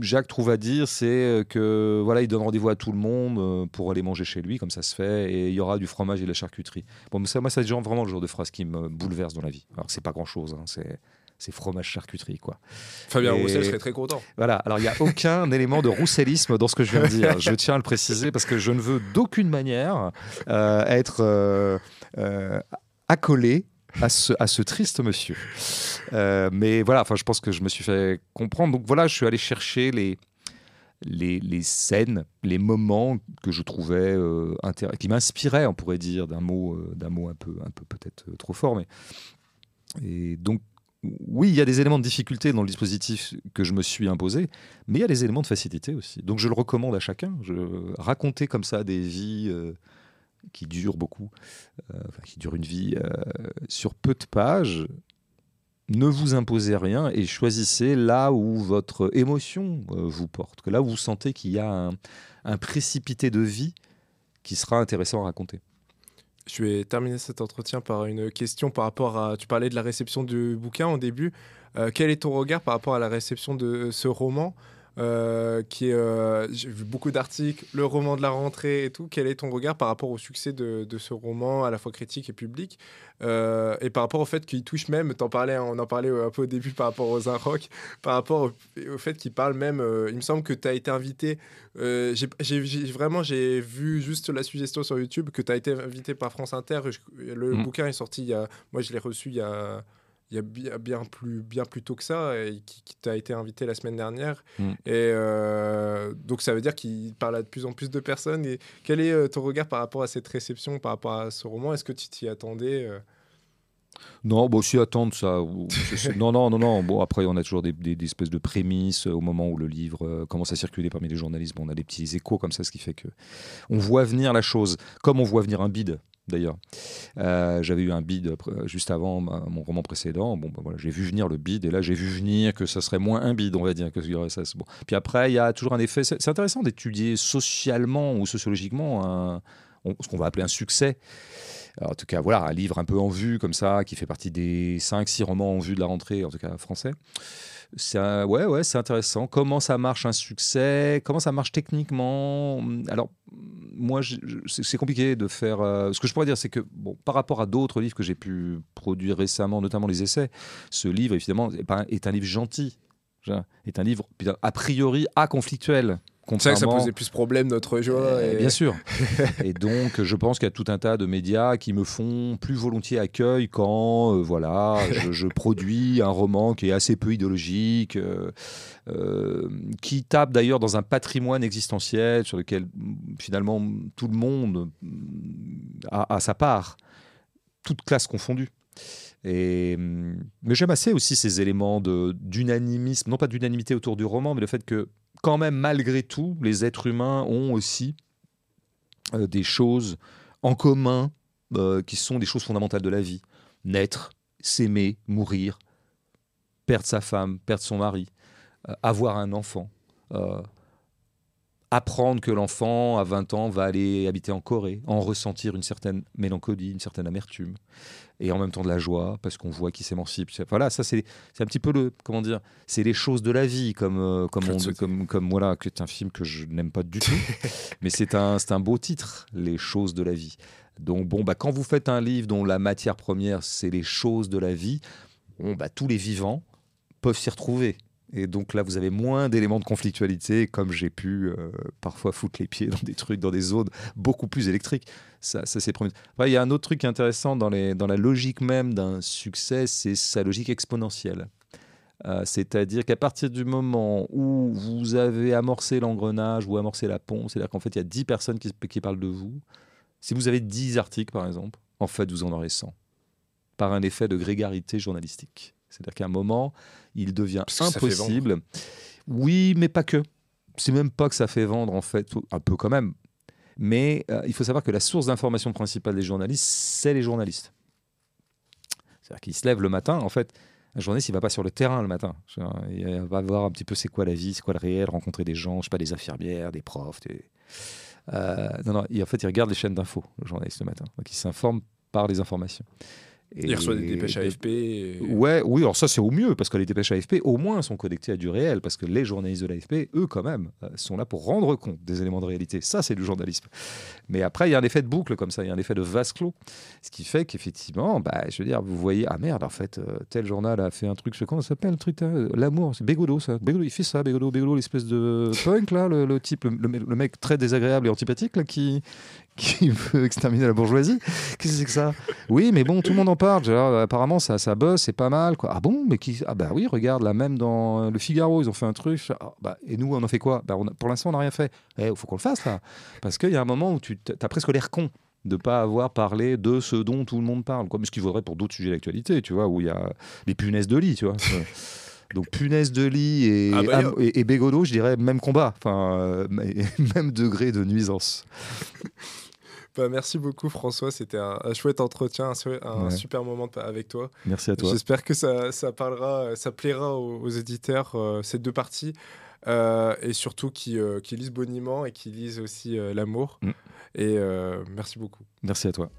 Jacques trouve à dire, c'est que voilà, il donne rendez-vous à tout le monde euh, pour aller manger chez lui, comme ça se fait, et il y aura du fromage et de la charcuterie. Bon, ça, moi, c'est vraiment le genre de phrase qui me bouleverse dans la vie. Alors, c'est pas grand-chose, hein, c'est c'est fromage charcuterie quoi. Fabien Roussel serait très content. Voilà, alors il n'y a aucun <laughs> élément de rousselisme dans ce que je viens de dire. Je tiens à le préciser parce que je ne veux d'aucune manière euh, être euh, accolé à ce, triste monsieur. Euh, mais voilà, enfin, je pense que je me suis fait comprendre. Donc voilà, je suis allé chercher les, les, scènes, les moments que je trouvais euh, qui m'inspiraient, on pourrait dire, d'un mot, euh, d'un mot un peu, un peu peut-être trop fort. Mais... Et donc, oui, il y a des éléments de difficulté dans le dispositif que je me suis imposé, mais il y a des éléments de facilité aussi. Donc je le recommande à chacun. Je... Raconter comme ça des vies qui dure beaucoup, qui dure une vie, sur peu de pages, ne vous imposez rien et choisissez là où votre émotion vous porte, que là où vous sentez qu'il y a un précipité de vie qui sera intéressant à raconter. Je vais terminer cet entretien par une question par rapport à. Tu parlais de la réception du bouquin au début. Euh, quel est ton regard par rapport à la réception de ce roman? Euh, qui est, euh, j'ai vu beaucoup d'articles, le roman de la rentrée et tout. Quel est ton regard par rapport au succès de, de ce roman, à la fois critique et public, euh, et par rapport au fait qu'il touche même, en parlais, on en parlait un peu au début par rapport aux Rock, par rapport au, fait qu'il parle même, il me semble que tu as été invité, j'ai, vraiment j'ai vu juste la suggestion sur YouTube que tu as été invité par France Inter, le mmh. bouquin est sorti, il y a, moi je l'ai reçu il y a il y a bien, bien, plus, bien plus tôt que ça, et qui, t'a été invité la semaine dernière. Mm. Et euh, donc, ça veut dire qu'il parle à de plus en plus de personnes. Et quel est euh, ton regard par rapport à cette réception, par rapport à ce roman? Est-ce que tu t'y attendais euh? Non, bon, si attendre ça. non, non, non, non. Bon, après, on a toujours des, des, espèces de prémices au moment où le livre commence à circuler parmi les journalistes. Bon, on a des petits échos comme ça, ce qui fait que on voit venir la chose, comme on voit venir un bide d'ailleurs. Euh, j'avais eu un bid juste avant mon roman précédent. Bon, ben voilà, j'ai vu venir le bid et là j'ai vu venir que ça serait moins un bid, on va dire. Que ça. Puis après, il y a toujours un effet. C'est intéressant d'étudier socialement ou sociologiquement ce qu'on va appeler un succès. en tout cas, voilà, un livre un peu en vue comme ça, qui fait partie des 5-6 romans en vue de la rentrée, en tout cas français c'est ouais, ouais, c'est intéressant. Comment ça marche un succès? Comment ça marche techniquement? Alors, moi, c'est compliqué de faire. Euh, ce que je pourrais dire, c'est que bon, par rapport à d'autres livres que j'ai pu produire récemment, notamment les essais, ce livre, évidemment, est un livre gentil. Est un livre a priori à conflictuel. C'est ça posait plus problème notre joie. Eh, bien sûr. <laughs> et donc, je pense qu'il y a tout un tas de médias qui me font plus volontiers accueil quand, euh, voilà, je, produis un roman qui est assez peu idéologique, euh, euh, qui tape d'ailleurs dans un patrimoine existentiel sur lequel finalement tout le monde a, a sa part, toute classe confondue. Et, mais j'aime assez aussi ces éléments d'unanimisme, non pas d'unanimité autour du roman, mais le fait que quand même, malgré tout, les êtres humains ont aussi euh, des choses en commun euh, qui sont des choses fondamentales de la vie. Naître, s'aimer, mourir, perdre sa femme, perdre son mari, euh, avoir un enfant, apprendre que l'enfant à 20 ans va aller habiter en Corée, en ressentir une certaine mélancolie, une certaine amertume, et en même temps de la joie parce qu'on voit qu'il s'émancipe. Voilà, ça c'est un petit peu le comment dire, c'est les choses de la vie comme euh, comme comme comme voilà, que c'est un film que je n'aime pas du tout, <laughs> mais c'est un c'est un beau titre, les choses de la vie. Donc bon bah quand vous faites un livre dont la matière première c'est les choses de la vie, bon bah tous les vivants peuvent s'y retrouver. Et donc là, vous avez moins d'éléments de conflictualité, comme j'ai pu euh, parfois foutre les pieds <laughs> dans des trucs, dans des zones beaucoup plus électriques. Ça, c'est premier. il y a un autre truc intéressant dans la logique même d'un succès, c'est sa logique exponentielle. Euh, c'est-à-dire qu'à partir du moment où vous avez amorcé l'engrenage ou amorcé la pompe, c'est-à-dire qu'en fait, il y a 10 personnes qui, qui parlent de vous, si vous avez 10 articles, par exemple, en fait, vous en aurez 100, par un effet de grégarité journalistique. C'est-à-dire qu'à un moment, il devient impossible. Oui, mais pas que. C'est même pas que ça fait vendre, en fait, un peu quand même. Mais euh, il faut savoir que la source d'information principale des journalistes, c'est les journalistes. C'est-à-dire qu'ils se lèvent le matin, en fait. Un journaliste, il va pas sur le terrain le matin. Il va voir un petit peu c'est quoi la vie, c'est quoi le réel, rencontrer des gens, je sais pas, des infirmières, des profs. Euh, non, non, en fait, il regarde les chaînes d'infos, le journaliste, le matin. Donc, il s'informe par les informations. Il reçoit des dépêches AFP. Ouais, oui, alors ça c'est au mieux, parce que les dépêches AFP au moins sont connectées à du réel, parce que les journalistes de l'AFP, eux quand même, euh, sont là pour rendre compte des éléments de réalité. Ça c'est du journalisme. Mais après, il y a un effet de boucle comme ça, il y a un effet de vase clos, ce qui fait qu'effectivement, bah, je veux dire, vous voyez, ah merde, en fait, euh, tel journal a fait un truc, je sais comment ça s'appelle le truc, hein, l'amour, c'est Bégodo ça. Bégodo, il fait ça, Bégodo, Bégodo, l'espèce de punk là, le, type, le, le, mec très désagréable et antipathique là, qui, qui veut exterminer la bourgeoisie. Qu'est-ce que c'est que ça? Oui, mais bon, tout le monde en parle. apparemment, ça, ça bosse, c'est pas mal. Quoi. Ah bon? Mais qui Ah bah oui, regarde, là même dans Le Figaro, ils ont fait un truc. Ah, bah, et nous, on en fait quoi? Bah, Pour l'instant, on n'a rien fait. Il eh, faut qu'on le fasse là. Parce qu'il y a un moment où tu as presque l'air con de pas avoir parlé de ce dont tout le monde parle. Quoi. Mais ce qu'il vaudrait pour d'autres sujets d'actualité, tu vois, où il y a les punaises de lit, tu vois. <laughs> Donc punaise de lit et, ah bah, et, Bégodo, je dirais même combat, enfin euh, <laughs> même degré de nuisance. Bah, merci beaucoup François, c'était un, chouette entretien, un, super moment avec toi. Merci à toi. J'espère que ça, ça, parlera, ça plaira aux, éditeurs, euh, ces deux parties, euh, et surtout qui, euh, qui lisent boniment et qui lisent aussi l'amour. Mm. Et merci beaucoup. Merci à toi.